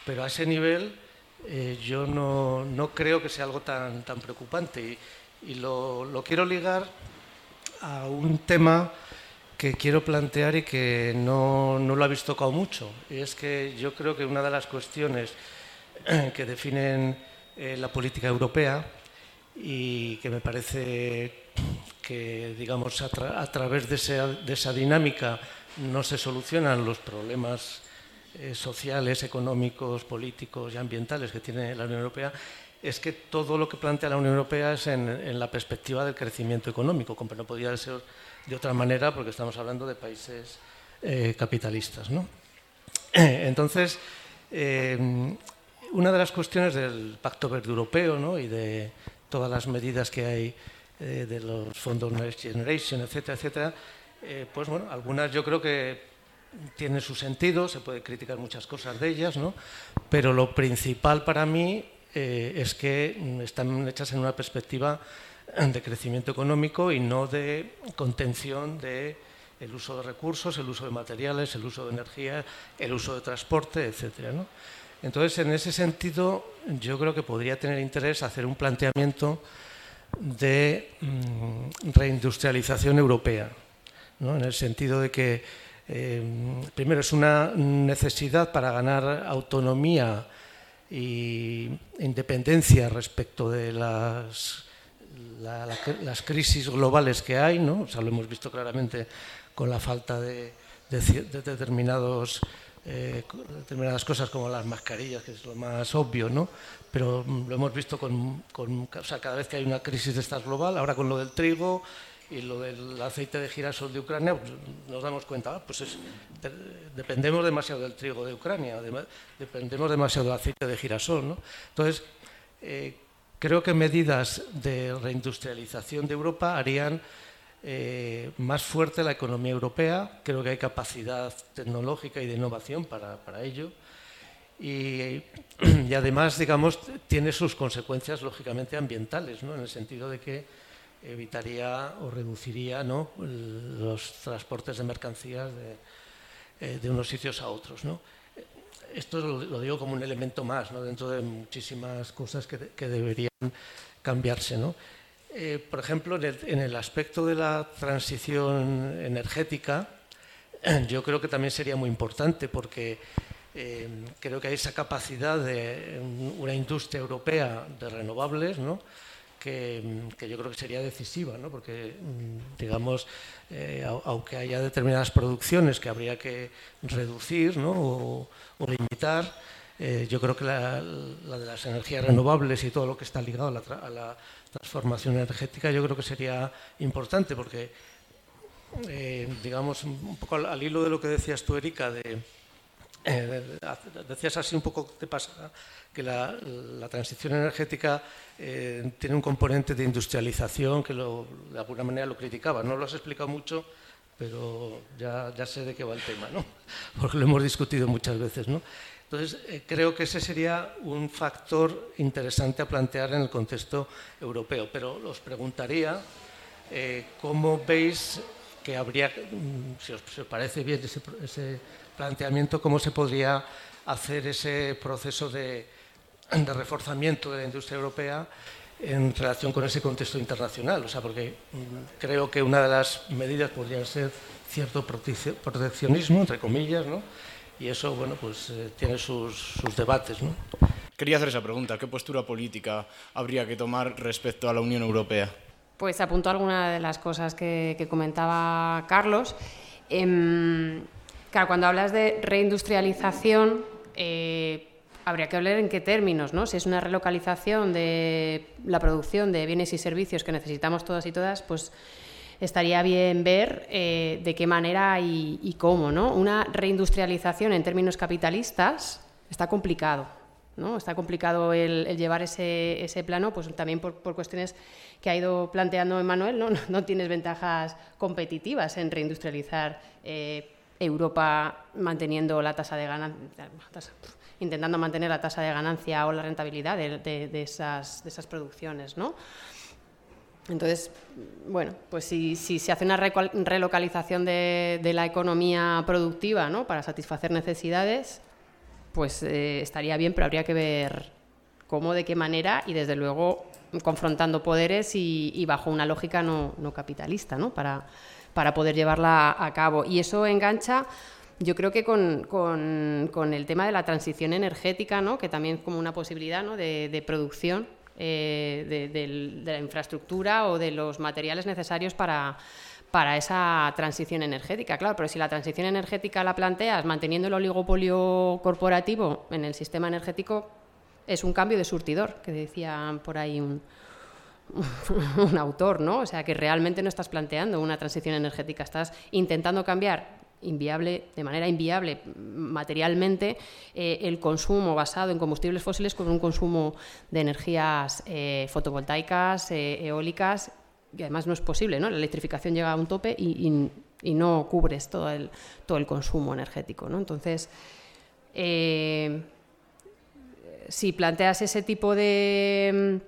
Pero a ese nivel eh, yo no, no, creo que sea algo tan, tan preocupante. Y, lo, lo, quiero ligar a un tema que quiero plantear y que no, no lo habéis tocado mucho. Y es que yo creo que una de las cuestiones que definen eh, la política europea y que me parece que digamos, a, través de esa, dinámica no se solucionan los problemas eh, sociales, económicos, políticos y ambientales que tiene la Unión Europea, es que todo lo que plantea la Unión Europea es en, la perspectiva del crecimiento económico, como no podía ser de otra manera porque estamos hablando de países eh, capitalistas. ¿no? Entonces, eh, una de las cuestiones del Pacto Verde Europeo ¿no? y de todas las medidas que hay de los fondos Next Generation, etcétera, etcétera, pues bueno, algunas yo creo que tienen su sentido, se puede criticar muchas cosas de ellas, ¿no? pero lo principal para mí eh, es que están hechas en una perspectiva de crecimiento económico y no de contención de el uso de recursos, el uso de materiales, el uso de energía, el uso de transporte, etc. Entonces, en ese sentido, yo creo que podría tener interés hacer un planteamiento de mm, reindustrialización europea, en el sentido de que, eh, primero, es una necesidad para ganar autonomía e independencia respecto de las, crisis globales que hay, ¿no? lo hemos visto claramente con la falta de, determinados, eh, determinadas cosas como las mascarillas, que es lo más obvio, ¿no? pero mm, lo hemos visto con, cada vez que hay una crisis de estas global, ahora con lo del trigo y lo del aceite de girasol de Ucrania, pues, nos damos cuenta, ah, pues dependemos demasiado del trigo de Ucrania, dependemos demasiado del aceite de girasol. ¿no? Entonces, eh, creo que medidas de reindustrialización de Europa harían eh, más fuerte la economía europea, creo que hay capacidad tecnológica y de innovación para, ello. Y, además, digamos, tiene sus consecuencias lógicamente ambientales, ¿no? en el sentido de que evitaría o reduciría los transportes de mercancías de, eh, unos sitios a otros. Esto lo, digo como un elemento más dentro de muchísimas cosas que, deberían cambiarse. Eh, por ejemplo, en el, aspecto de la transición energética, yo creo que también sería muy importante porque eh, creo que hay esa capacidad de una industria europea de renovables, que, yo creo que sería decisiva, porque, mm, digamos, eh, aunque haya determinadas producciones que habría que reducir o, limitar, yo creo que la, de las energías renovables y todo lo que está ligado a la transformación energética yo creo que sería importante porque, eh, digamos, un poco al, hilo de lo que decías tú, Erika, de, eh, decías así un poco te pasa que la, transición energética eh, tiene un componente de industrialización que de alguna manera lo criticaba. No lo has explicado mucho, pero ya, sé de qué va el tema, ¿no? porque lo hemos discutido muchas veces. ¿no? Entonces, eh, creo que ese sería un factor interesante a plantear en el contexto europeo, pero os preguntaría cómo veis que habría, mm, si os, parece bien ese, planteamiento, cómo se podría hacer ese proceso de, reforzamiento de la industria europea en relación con ese contexto internacional. O sea, porque mm, creo que una de las medidas podría ser cierto proteccionismo, entre comillas, ¿no? y eso bueno, pues, eh, tiene sus, debates. ¿no? Quería hacer esa pregunta. ¿Qué postura política habría que tomar respecto a la Unión Europea? Pues apunto algunas de las cosas que, comentaba Carlos. Em, claro, cuando hablas de reindustrialización, eh, habría que hablar en qué términos, ¿no? Si es una relocalización de la producción de bienes y servicios que necesitamos todas y todas, pues estaría bien ver eh, de qué manera y, cómo. ¿no? Una reindustrialización en términos capitalistas está complicado. ¿no? Está complicado el, llevar ese, plano, pues también por, cuestiones que ha ido planteando Emanuel, ¿no? no tienes ventajas competitivas en reindustrializar eh, Europa manteniendo la tasa de ganancia, intentando mantener la tasa de ganancia o la rentabilidad de, de, esas, de esas producciones. ¿no? Entonces, bueno, pues si, se hace una relocalización de, la economía productiva ¿no? para satisfacer necesidades, pues eh, estaría bien, pero habría que ver cómo, de qué manera y desde luego confrontando poderes y, bajo una lógica no, capitalista ¿no? Para, para, poder llevarla a cabo. Y eso engancha, yo creo que con, con, el tema de la transición energética, ¿no? que también es como una posibilidad ¿no? de, de producción eh, de, la infraestructura o de los materiales necesarios para, para esa transición energética. Claro, pero si la transición energética la planteas manteniendo el oligopolio corporativo en el sistema energético, es un cambio de surtidor, que decía por ahí un, un autor, ¿no? O sea, que realmente no estás planteando una transición energética, estás intentando cambiar inviable, de manera inviable materialmente eh, el consumo basado en combustibles fósiles con un consumo de energías eh, fotovoltaicas, eh, eólicas, que además no es posible, ¿no? La electrificación llega a un tope y, no cubres todo el, todo el consumo energético, ¿no? Entonces, si planteas ese tipo de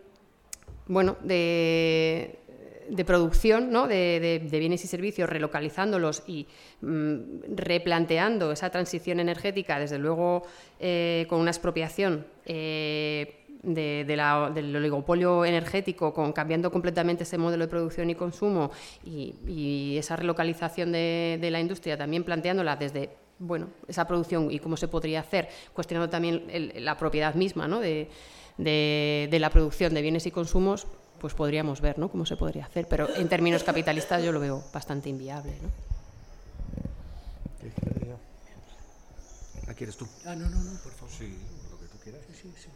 bueno, de de producción ¿no? de, bienes y servicios, relocalizándolos y mm, replanteando esa transición energética, desde luego eh, con una expropiación eh, del oligopolio energético, con, cambiando completamente ese modelo de producción y consumo y, esa relocalización de, la industria, también planteándola desde bueno, esa producción y cómo se podría hacer, cuestionando también la propiedad misma ¿no? de, la producción de bienes y consumos, pues podríamos ver ¿no? cómo se podría hacer. Pero en términos capitalistas yo lo veo bastante inviable. ¿no? Aquí eres tú. Ah, no, no, no, por favor. Sí, lo que tú quieras. Sí, sí,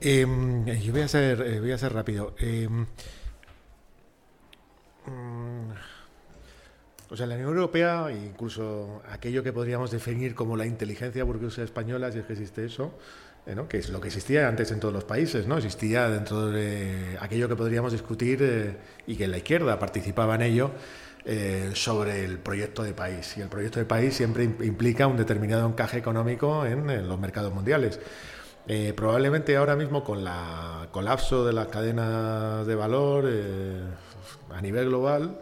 em, yo voy a ser, eh, voy a ser rápido. Em, mm, o sea, la Unión Europea, incluso aquello que podríamos definir como la inteligencia burguesa española, si es que existe eso, eh, que es lo que existía antes en todos los países, ¿no? existía dentro de aquello que podríamos discutir eh, y que la izquierda participaba en ello eh, sobre el proyecto de país. Y el proyecto de país siempre implica un determinado encaje económico en, los mercados mundiales. probablemente ahora mismo con el colapso de las cadenas de valor a nivel global,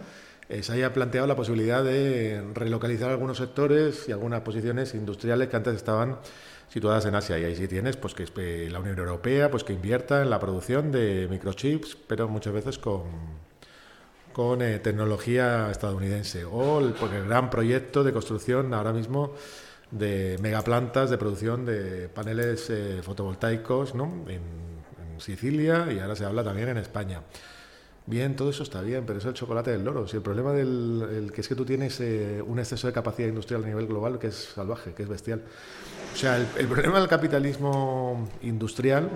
se haya planteado la posibilidad de relocalizar algunos sectores y algunas posiciones industriales que antes estaban situadas en Asia y ahí sí tienes pues que la Unión Europea pues que invierta en la producción de microchips pero muchas veces con con eh, tecnología estadounidense o el, el, gran proyecto de construcción ahora mismo de megaplantas de producción de paneles eh, fotovoltaicos ¿no? en, Sicilia y ahora se habla también en España. Bien, todo eso está bien, pero es el chocolate del loro. Si el problema del que es que tú tienes eh, un exceso de capacidad industrial a nivel global que es salvaje, que es bestial. O sea, el, problema del capitalismo industrial,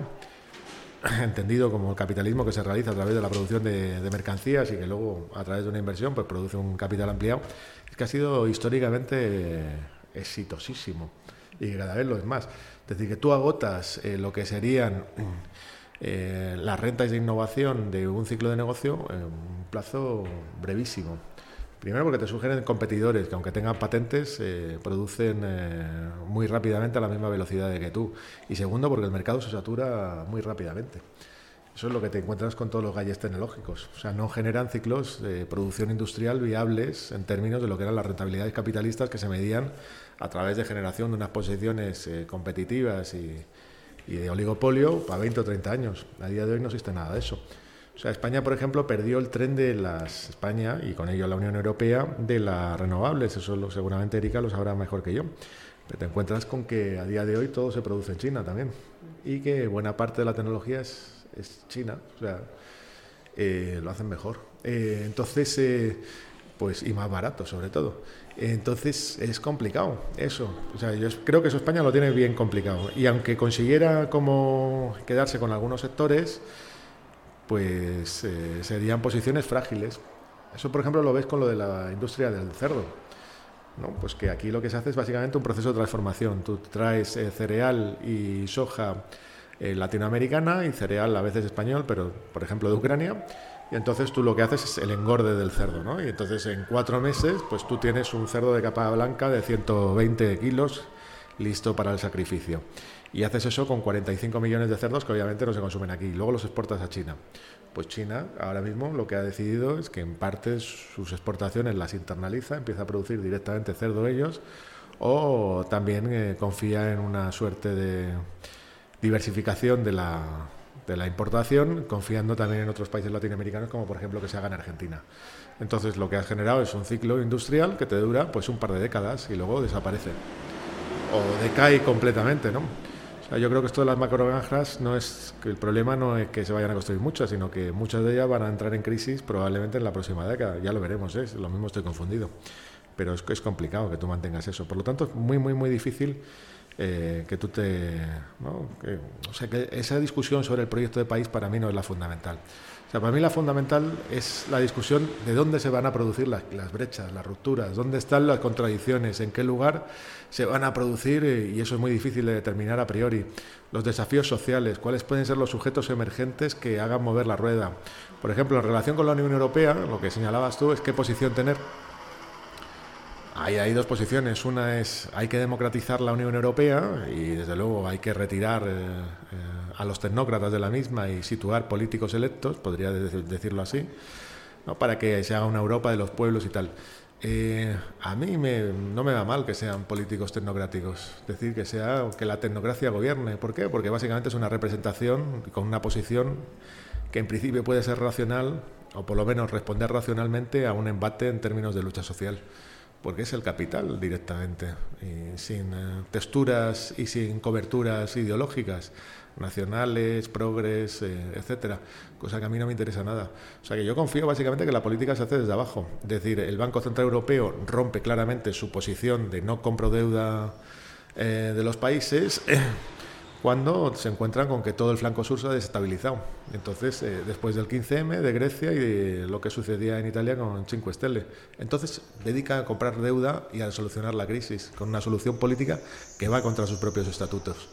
entendido como el capitalismo que se realiza a través de la producción de, mercancías y que luego a través de una inversión pues produce un capital ampliado, es que ha sido históricamente exitosísimo y cada vez lo es más. Es decir, que tú agotas eh, lo que serían eh, las rentas de innovación de un ciclo de negocio en un plazo brevísimo. Primero porque te sugieren competidores que aunque tengan patentes eh, producen eh, muy rápidamente a la misma velocidad que tú. Y segundo porque el mercado se satura muy rápidamente. Eso es lo que te encuentras con todos los galles tecnológicos. O sea, no generan ciclos de producción industrial viables en términos de lo que eran las rentabilidades capitalistas que se medían a través de generación de unas posiciones competitivas y, y de oligopolio para 20 o 30 años. A día de hoy no existe nada de eso. O sea, España, por ejemplo, perdió el tren de las España y con ello la Unión Europea de las renovables. Eso lo, seguramente Erika lo sabrá mejor que yo. Pero te encuentras con que a día de hoy todo se produce en China también y que buena parte de la tecnología es, China. O sea, eh, lo hacen mejor. Eh, entonces, eh, pues y más barato sobre todo. Entonces es complicado eso. O sea, yo creo que eso España lo tiene bien complicado. Y aunque consiguiera como quedarse con algunos sectores, pues eh, serían posiciones frágiles. Eso, por ejemplo, lo ves con lo de la industria del cerdo. ¿no? Pues que aquí lo que se hace es básicamente un proceso de transformación. Tú traes eh, cereal y soja eh, latinoamericana y cereal a veces español, pero por ejemplo de Ucrania y entonces tú lo que haces es el engorde del cerdo, ¿no? Y entonces en cuatro meses, pues tú tienes un cerdo de capa blanca de 120 kilos listo para el sacrificio. Y haces eso con 45 millones de cerdos que obviamente no se consumen aquí. Y luego los exportas a China. Pues China ahora mismo lo que ha decidido es que en parte sus exportaciones las internaliza, empieza a producir directamente cerdo ellos, o también eh, confía en una suerte de diversificación de la, de la importación, confiando también en otros países latinoamericanos, como por ejemplo que se haga en Argentina. Entonces lo que ha generado es un ciclo industrial que te dura pues un par de décadas y luego desaparece o decae completamente, ¿no? Yo creo que esto de las macrogranjas no es el problema no es que se vayan a construir muchas, sino que muchas de ellas van a entrar en crisis probablemente en la próxima década. Ya lo veremos, ¿eh? lo mismo estoy confundido. Pero es, es complicado que tú mantengas eso. Por lo tanto, es muy, muy, muy difícil eh, que tú te... o sea, que esa discusión sobre el proyecto de país para mí no es la fundamental. Para mí la fundamental es la discusión de dónde se van a producir las, brechas, las rupturas, dónde están las contradicciones, en qué lugar se van a producir, eh, y eso es muy difícil de determinar a priori, los desafíos sociales, cuáles pueden ser los sujetos emergentes que hagan mover la rueda. Por ejemplo, en relación con la Unión Europea, lo que señalabas tú es qué posición tener Ahí hay dos posiciones. Una es hay que democratizar la Unión Europea y desde luego hay que retirar eh, eh, a los tecnócratas de la misma y situar políticos electos, podría decirlo así, ¿no? para que se haga una Europa de los pueblos y tal. Eh, a mí no me va mal que sean políticos tecnocráticos, es decir, que sea que la tecnocracia gobierne. ¿Por qué? Porque básicamente es una representación con una posición que en principio puede ser racional o por lo menos responder racionalmente a un embate en términos de lucha social porque es el capital directamente, sin eh, texturas y sin coberturas ideológicas, nacionales, progres, eh, etcétera, cosa que a mí no me interesa nada. O sea que yo confío básicamente que la política se hace desde abajo, es decir, el Banco Central Europeo rompe claramente su posición de no compro deuda eh, de los países cuando se encuentran con que todo el flanco sur se ha desestabilizado. Entonces, eh, después del 15M de Grecia y de lo que sucedía en Italia con Cinque Stelle. Entonces, dedica a comprar deuda y a solucionar la crisis con una solución política que va contra sus propios estatutos.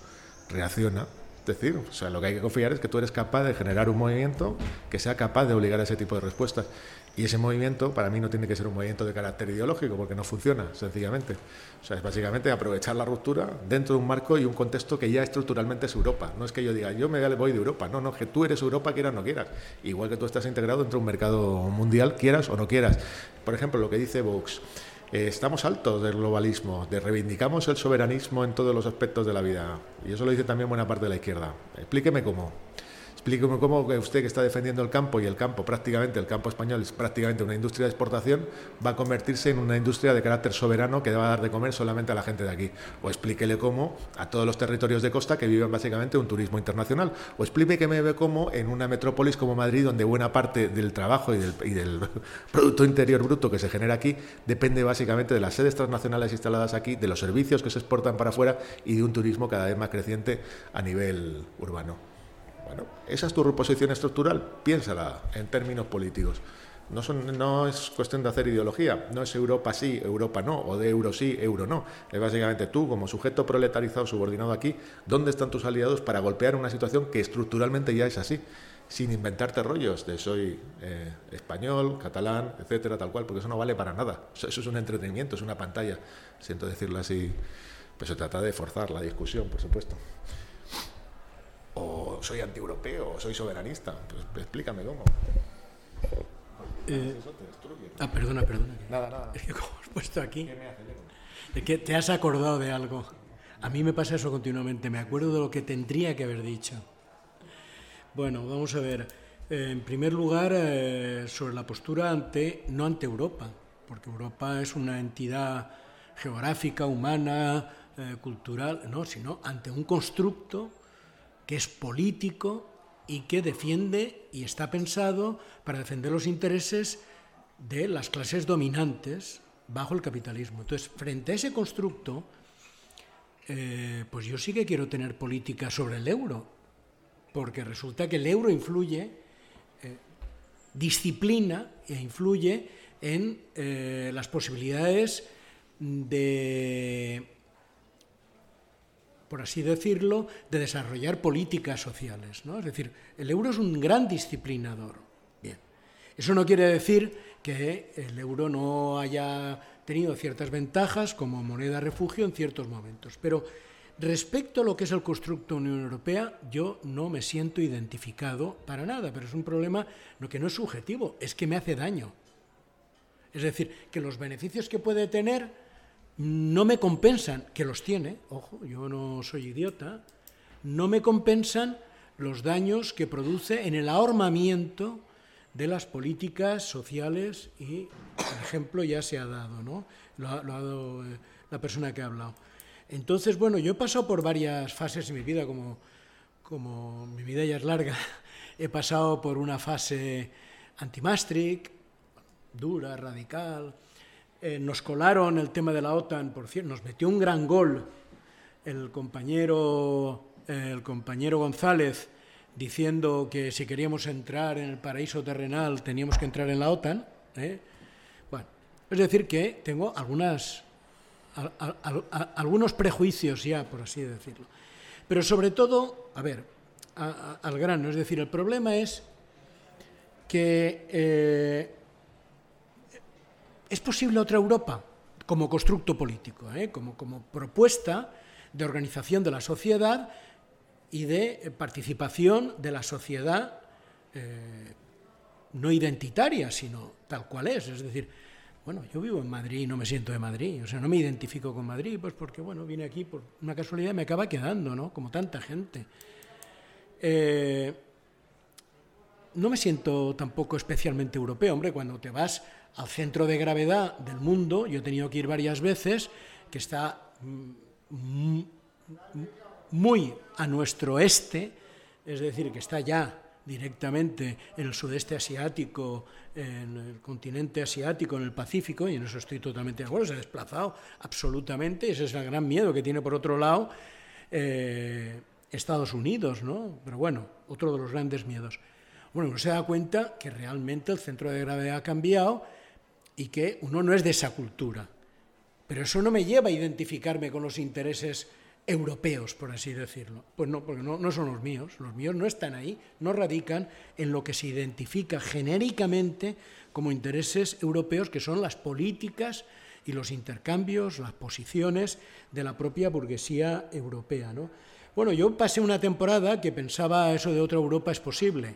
Reacciona. Es decir, o sea, lo que hay que confiar es que tú eres capaz de generar un movimiento que sea capaz de obligar a ese tipo de respuestas. Y ese movimiento para mí no tiene que ser un movimiento de carácter ideológico, porque no funciona, sencillamente. O sea, es básicamente aprovechar la ruptura dentro de un marco y un contexto que ya estructuralmente es Europa. No es que yo diga, yo me voy de Europa. No, no, que tú eres Europa, quieras o no quieras. Igual que tú estás integrado dentro de un mercado mundial, quieras o no quieras. Por ejemplo, lo que dice Vox. Eh, estamos altos del globalismo, de reivindicamos el soberanismo en todos los aspectos de la vida. Y eso lo dice también buena parte de la izquierda. Explíqueme cómo. Explíqueme cómo usted que está defendiendo el campo y el campo prácticamente, el campo español es prácticamente una industria de exportación, va a convertirse en una industria de carácter soberano que va a dar de comer solamente a la gente de aquí. O explíquele cómo a todos los territorios de costa que viven básicamente un turismo internacional. O explíqueme cómo en una metrópolis como Madrid, donde buena parte del trabajo y del, y del Producto Interior Bruto que se genera aquí depende básicamente de las sedes transnacionales instaladas aquí, de los servicios que se exportan para afuera y de un turismo cada vez más creciente a nivel urbano. Esa es tu reposición estructural, piénsala en términos políticos. No, son, no es cuestión de hacer ideología, no es Europa sí, Europa no, o de euro sí, euro no. Es básicamente tú, como sujeto proletarizado subordinado aquí, ¿dónde están tus aliados para golpear una situación que estructuralmente ya es así? Sin inventarte rollos de soy eh, español, catalán, etcétera, tal cual, porque eso no vale para nada. Eso, es un entretenimiento, es una pantalla. Siento decirlo así, pues se trata de forzar la discusión, por supuesto o soy anti-europeo, o soy soberanista. Pues, explícame cómo. Eh, ah, perdona, perdona. Nada, nada. Es que como has puesto aquí, es que te has acordado de algo. A mí me pasa eso continuamente, me acuerdo de lo que tendría que haber dicho. Bueno, vamos a ver. Eh, en primer lugar, eh, sobre la postura ante, no ante Europa, porque Europa es una entidad geográfica, humana, cultural, no, sino ante un constructo es político y que defiende y está pensado para defender los intereses de las clases dominantes bajo el capitalismo. Entonces, frente a ese constructo, eh, pues yo sí que quiero tener política sobre el euro, porque resulta que el euro influye, eh, disciplina e influye en eh, las posibilidades de por así decirlo, de desarrollar políticas sociales. ¿no? Es decir, el euro es un gran disciplinador. Bien. Eso no quiere decir que el euro no haya tenido ciertas ventajas como moneda refugio en ciertos momentos. Pero respecto a lo que es el constructo Unión Europea, yo no me siento identificado para nada, pero es un problema que no es subjetivo, es que me hace daño. Es decir, que los beneficios que puede tener no me compensan, que los tiene, ojo, yo no soy idiota, no me compensan los daños que produce en el ahormamiento de las políticas sociales y el ejemplo ya se ha dado, ¿no? Lo ha, dado eh, la persona que ha hablado. Entonces, bueno, yo he pasado por varias fases en mi vida, como, como mi vida ya es larga, he pasado por una fase anti-Maastricht, dura, radical, eh, nos colaron el tema de la OTAN, por cierto, nos metió un gran gol el compañero, el compañero González diciendo que si queríamos entrar en el paraíso terrenal teníamos que entrar en la OTAN. ¿eh? Bueno, es decir, que tengo algunas, algunos prejuicios ya, por así decirlo. Pero sobre todo, a ver, al grano, es decir, el problema es que eh, ¿Es posible otra Europa? como constructo político, ¿eh? como, propuesta de organización de la sociedad y de participación de la sociedad eh, no identitaria, sino tal cual es. Es decir, bueno, yo vivo en Madrid y no me siento de Madrid, o sea, no me identifico con Madrid, pues porque, bueno, vine aquí por una casualidad y me acaba quedando, ¿no? Como tanta gente. Eh, no me siento tampoco especialmente europeo, hombre, cuando te vas al centro de gravedad del mundo, yo he tenido que ir varias veces, que está mm, muy a nuestro este, es decir, que está ya directamente en el sudeste asiático, en el continente asiático, en el Pacífico, y en eso estoy totalmente de acuerdo, se ha desplazado absolutamente, ese es el gran miedo que tiene por otro lado eh, Estados Unidos, ¿no? Pero bueno, otro de los grandes miedos. Bueno, uno se da cuenta que realmente el centro de gravedad ha cambiado y que uno no es de esa cultura. Pero eso no me lleva a identificarme con los intereses europeos, por así decirlo. Pues no, porque no, son los míos. Los míos no están ahí, no radican en lo que se identifica genéricamente como intereses europeos, que son las políticas y los intercambios, las posiciones de la propia burguesía europea. ¿no? Bueno, yo pasé una temporada que pensaba eso de otra Europa es posible.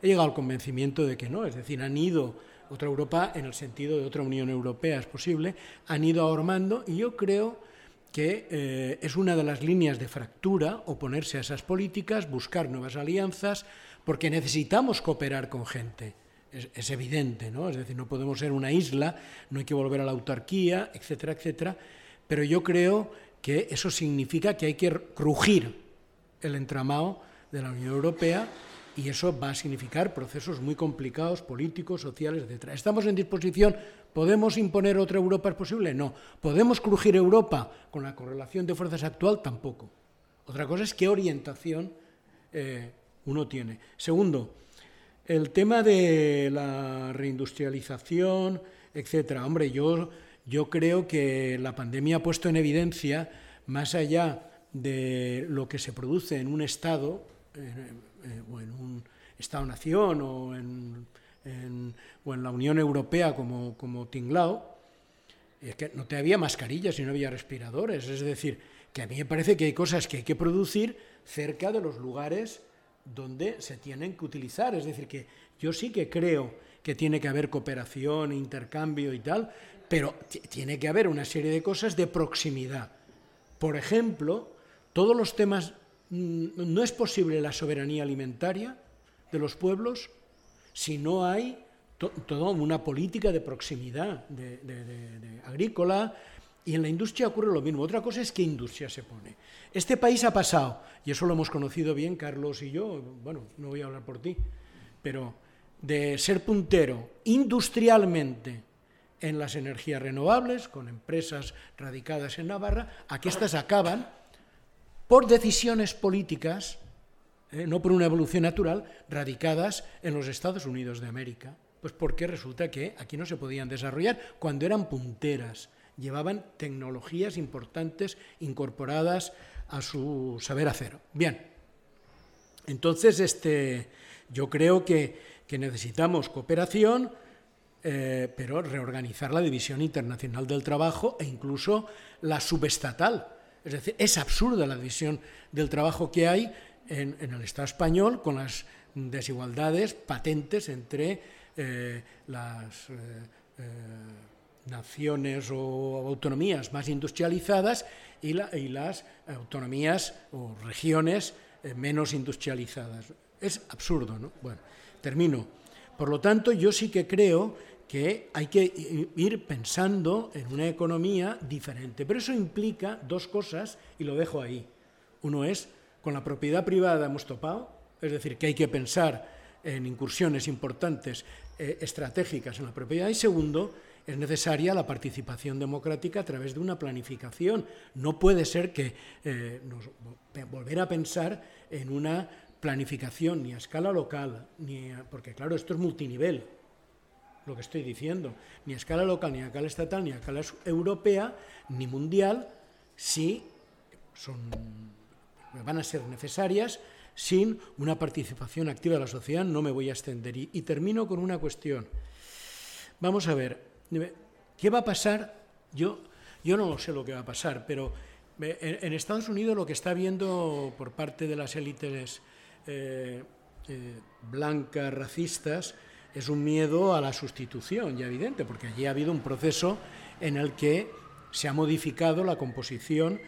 He llegado al convencimiento de que no, es decir, han ido otra Europa en el sentido de otra Unión Europea es posible, han ido ahormando y yo creo que eh, es una de las líneas de fractura oponerse a esas políticas, buscar nuevas alianzas, porque necesitamos cooperar con gente. Es, es, evidente, ¿no? Es decir, no podemos ser una isla, no hay que volver a la autarquía, etcétera, etcétera. Pero yo creo que eso significa que hay que crujir el entramado de la Unión Europea y eso va a significar procesos muy complicados, políticos, sociales, etc. ¿Estamos en disposición? ¿Podemos imponer otra Europa? ¿Es posible? No. ¿Podemos crujir Europa con la correlación de fuerzas actual? Tampoco. Otra cosa es qué orientación eh, uno tiene. Segundo, el tema de la reindustrialización, etcétera. Hombre, yo, yo creo que la pandemia ha puesto en evidencia, más allá de lo que se produce en un Estado, eh, o en un Estado-nación o en, o en la Unión Europea como, como Tinglao, es que no te había mascarillas y no había respiradores. Es decir, que a mí me parece que hay cosas que hay que producir cerca de los lugares donde se tienen que utilizar. Es decir, que yo sí que creo que tiene que haber cooperación, intercambio y tal, pero tiene que haber una serie de cosas de proximidad. Por ejemplo, todos los temas no es posible la soberanía alimentaria de los pueblos si no hay toda una política de proximidad de, agrícola y en la industria ocurre lo mismo. Otra cosa es qué industria se pone. Este país ha pasado, y eso lo hemos conocido bien Carlos y yo, bueno, no voy a hablar por ti, pero de ser puntero industrialmente en las energías renovables, con empresas radicadas en Navarra, a que estas acaban por decisiones políticas, eh, no por una evolución natural, radicadas en los Estados Unidos de América. Pues porque resulta que aquí no se podían desarrollar cuando eran punteras, llevaban tecnologías importantes incorporadas a su saber hacer. Bien, entonces este, yo creo que, necesitamos cooperación, eh, pero reorganizar la división internacional del trabajo e incluso la subestatal es decir, es absurda la división del trabajo que hay en, el Estado español con las desigualdades patentes entre eh, las eh, eh, naciones o autonomías más industrializadas y, las autonomías o regiones menos industrializadas. Es absurdo, ¿no? Bueno, termino. Por lo tanto, yo sí que creo que hay que ir pensando en una economía diferente. Pero eso implica dos cosas y lo dejo ahí. Uno es, con la propiedad privada hemos topado, es decir, que hay que pensar en incursiones importantes eh, estratégicas en la propiedad. Y segundo, es necesaria la participación democrática a través de una planificación. No puede ser que eh, nos, volver a pensar en una planificación ni a escala local, ni porque claro, esto es multinivel lo que estoy diciendo, ni a escala local, ni a escala estatal, ni a escala europea, ni mundial, si son, van a ser necesarias sin una participación activa de la sociedad, no me voy a extender. Y, termino con una cuestión. Vamos a ver, ¿qué va a pasar Yo, yo no sé lo que va a pasar, pero eh, en, Estados Unidos lo que está viendo por parte de las élites eh, eh, blancas, racistas, es un miedo a la sustitución, ya evidente, porque allí ha habido un proceso en el que se ha modificado la composición,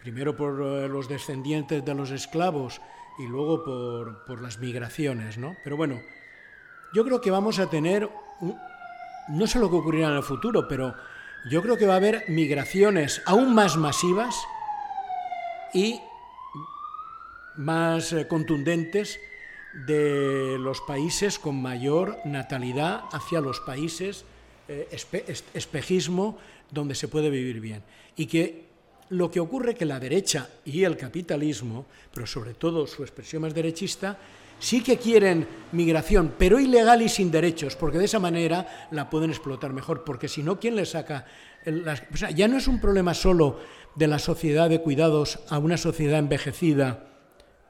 primero por los descendientes de los esclavos y luego por, por las migraciones, ¿no? Pero bueno, yo creo que vamos a tener, no sé lo que ocurrirá en el futuro, pero yo creo que va a haber migraciones aún más masivas y más eh, contundentes de los países con mayor natalidad hacia los países eh, espejismo donde se puede vivir bien. Y que lo que ocurre que la derecha y el capitalismo, pero sobre todo su expresión más derechista, sí que quieren migración, pero ilegal y sin derechos, porque de esa manera la pueden explotar mejor, porque si no, ¿quién le saca? sea, ya no es un problema solo de la sociedad de cuidados a una sociedad envejecida,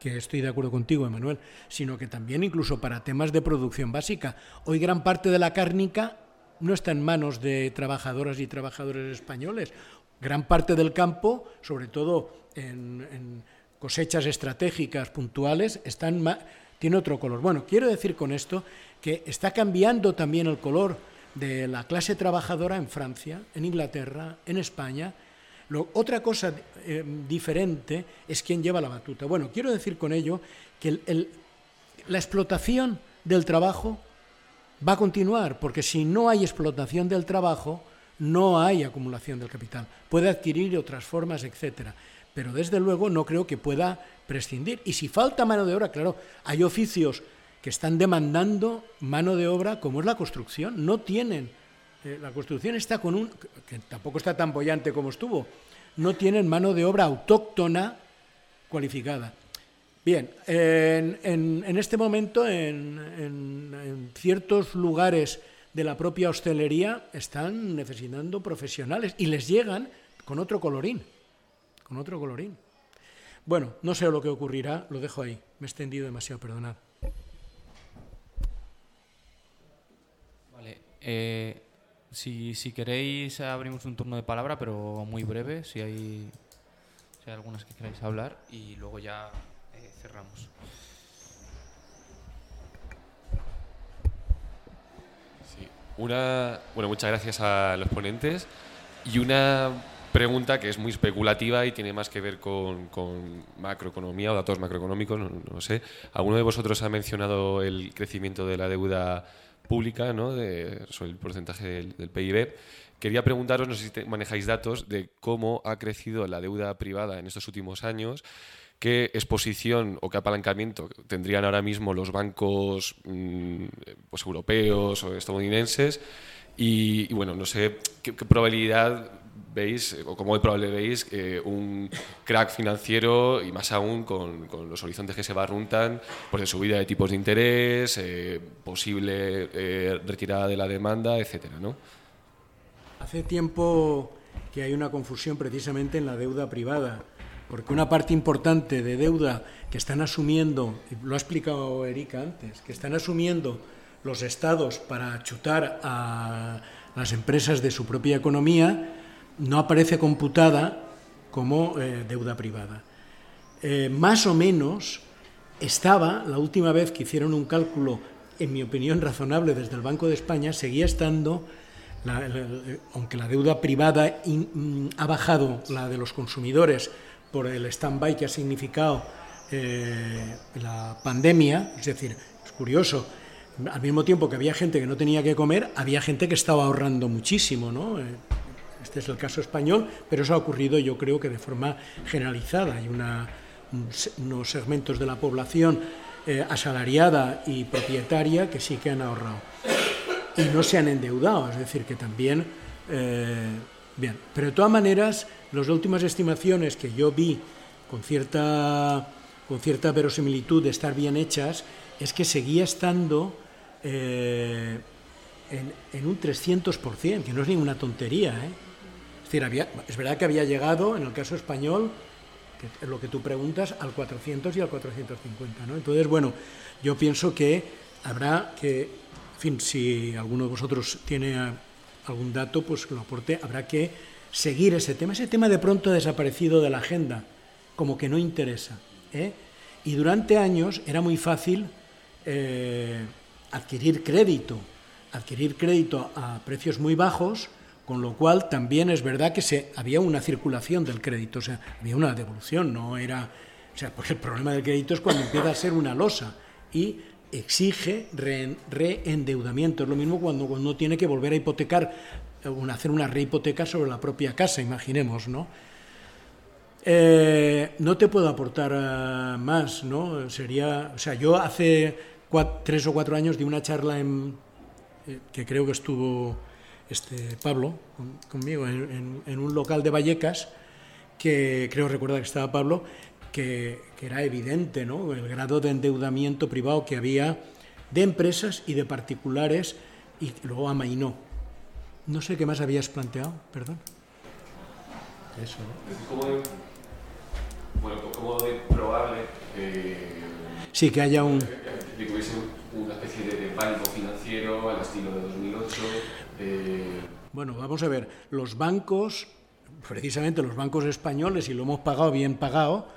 que estoy de acuerdo contigo, Emanuel, sino que también incluso para temas de producción básica. Hoy gran parte de la cárnica no está en manos de trabajadoras y trabajadores españoles. Gran parte del campo, sobre todo en, cosechas estratégicas puntuales, tiene otro color. Bueno, quiero decir con esto que está cambiando también el color de la clase trabajadora en Francia, en Inglaterra, en España. Otra cosa eh, diferente es quién lleva la batuta. Bueno, quiero decir con ello que la explotación del trabajo va a continuar, porque si no hay explotación del trabajo, no hay acumulación del capital. Puede adquirir otras formas, etcétera pero desde luego no creo que pueda prescindir. Y si falta mano de obra, claro, hay oficios que están demandando mano de obra, como es la construcción, no tienen. La construcción está con un, que tampoco está tan bollante como estuvo, no tienen mano de obra autóctona cualificada. Bien, en, este momento en, en, ciertos lugares de la propia hostelería están necesitando profesionales y les llegan con otro colorín con otro colorín. Bueno, no sé lo que ocurrirá, lo dejo ahí. Me he extendido demasiado, perdonad. Vale. Eh, si, queréis, abrimos un turno de palabra, pero muy breve, si hay, algunas que queráis hablar, y luego ya eh, cerramos. Una, bueno, muchas gracias a los ponentes. Y una pregunta que es muy especulativa y tiene más que ver con, macroeconomía o datos macroeconómicos, no, sé. ¿Alguno de vosotros ha mencionado el crecimiento de la deuda pública, ¿no? de, sobre el porcentaje del, PIB? Quería preguntaros, no sé si manejáis datos, de cómo ha crecido la deuda privada en estos últimos años, qué exposición o qué apalancamiento tendrían ahora mismo los bancos mm, pues, europeos o estadounidenses y, bueno, no sé qué probabilidad veis, o como muy probable veis, eh, un crack financiero y más aún con, los horizontes que se barruntan, pues de subida de tipos de interés, eh, posible eh, retirada de la demanda, etcétera, ¿no? Hace tiempo que hay una confusión precisamente en la deuda privada, porque una parte importante de deuda que están asumiendo, lo ha explicado Erika antes, que están asumiendo los estados para chutar a las empresas de su propia economía, no aparece computada como eh, deuda privada. Eh, más o menos estaba, la última vez que hicieron un cálculo, en mi opinión razonable, desde el Banco de España, seguía estando, aunque la deuda privada mm, ha bajado, la de los consumidores, por el stand-by que ha significado eh, la pandemia, es decir, es curioso, al mismo tiempo que había gente que no tenía que comer, había gente que estaba ahorrando muchísimo, ¿no? Este es el caso español, pero eso ha ocurrido yo creo que de forma generalizada. Hay unos segmentos de la población eh, asalariada y propietaria que sí que han ahorrado. Y no se han endeudado, es decir, que también... Eh, bien, pero de todas maneras, las últimas estimaciones que yo vi con cierta, con cierta verosimilitud de estar bien hechas, es que seguía estando eh, en, en, un 300%, que no es ninguna tontería. ¿eh? Es verdad que había llegado, en el caso español, que es lo que tú preguntas, al 400 y al 450. ¿no? Entonces, bueno, yo pienso que habrá que, en fin, si alguno de vosotros tiene algún dato pues lo aporte, habrá que seguir ese tema. Ese tema de pronto ha desaparecido de la agenda, como que no interesa. ¿eh? Y durante años era muy fácil eh, adquirir crédito, adquirir crédito a precios muy bajos, con lo cual también es verdad que se, había una circulación del crédito, o sea, había una devolución, no era... O sea, porque el problema del crédito es cuando empieza a ser una losa y exige reendeudamiento. Es lo mismo cuando, uno tiene que volver a hipotecar, eh, hacer una rehipoteca sobre la propia casa, imaginemos, ¿no? Eh, no te puedo aportar eh, más, ¿no? Sería, o sea, yo hace tres o cuatro años di una charla en, que creo que estuvo este Pablo conmigo en, en, un local de Vallecas, que creo recordar que estaba Pablo, que, era evidente ¿no? el grado de endeudamiento privado que había de empresas y de particulares y luego amainó. No sé qué más habías planteado, perdón. Eso, ¿no? ¿Cómo de, bueno, ¿cómo de probable sí, que haya un... que hubiese una especie de pánico financiero al estilo de 2008? Eh... Bueno, vamos a ver, los bancos, precisamente los bancos españoles, y lo hemos pagado bien pagado,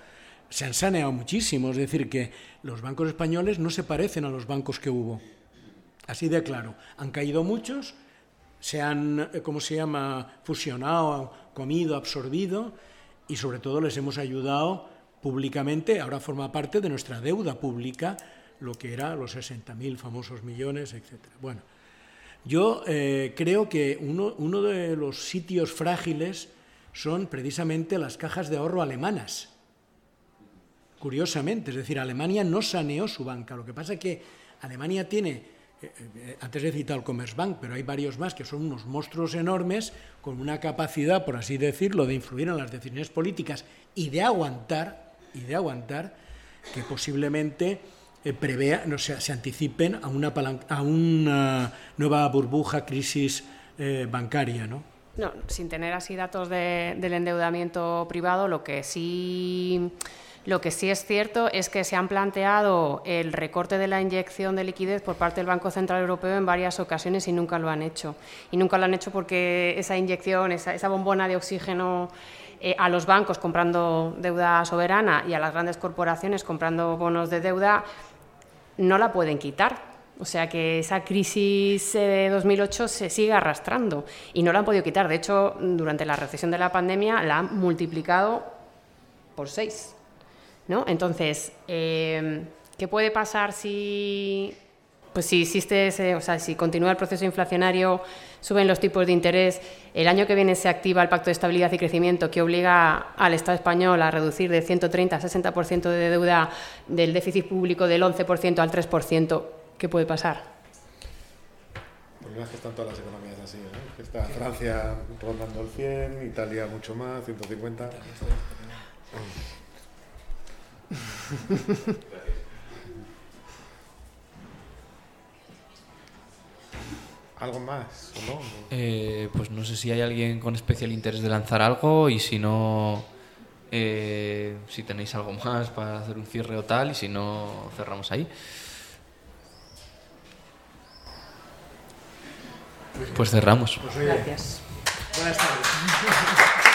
se han saneado muchísimo. Es decir, que los bancos españoles no se parecen a los bancos que hubo. Así de claro. Han caído muchos, se han, eh, ¿cómo se llama?, fusionado, comido, absorbido, y sobre todo les hemos ayudado públicamente. Ahora forma parte de nuestra deuda pública, lo que era los 60.000 famosos millones, etc. Bueno, yo eh, creo que uno, de los sitios frágiles son precisamente las cajas de ahorro alemanas curiosamente. Es decir, Alemania no saneó su banca. Lo que pasa es que Alemania tiene, eh, eh, antes he citado el Commerzbank, pero hay varios más que son unos monstruos enormes con una capacidad, por así decirlo, de influir en las decisiones políticas y de aguantar, y de aguantar que posiblemente eh, prevea, no se anticipen a una, a una nueva burbuja, crisis bancaria, ¿no? No, sin tener así datos del endeudamiento privado, lo que sí lo que sí es cierto es que se han planteado el recorte de la inyección de liquidez por parte del Banco Central Europeo en varias ocasiones y nunca lo han hecho. Y nunca lo han hecho porque esa inyección, esa, bombona de oxígeno eh, a los bancos comprando deuda soberana y a las grandes corporaciones comprando bonos de deuda, no la pueden quitar. O sea que esa crisis de 2008 se sigue arrastrando y no la han podido quitar. De hecho, durante la recesión de la pandemia la han multiplicado por seis. ¿no? Entonces, eh, ¿qué puede pasar si, pues si existe o sea, si continúa el proceso inflacionario, suben los tipos de interés, el año que viene se activa el Pacto de Estabilidad y Crecimiento que obliga al Estado español a reducir de 130 a 60% de deuda del déficit público del 11% al 3%, ¿qué puede pasar? Pues es que están todas las economías así, Está Francia rondando el 100, Italia mucho más, 150. ¿Algo más no? Eh, pues no sé si hay alguien con especial interés de lanzar algo y si no, eh, si tenéis algo más para hacer un cierre o tal y si no, cerramos ahí. Pues cerramos. Gracias. Buenas tardes.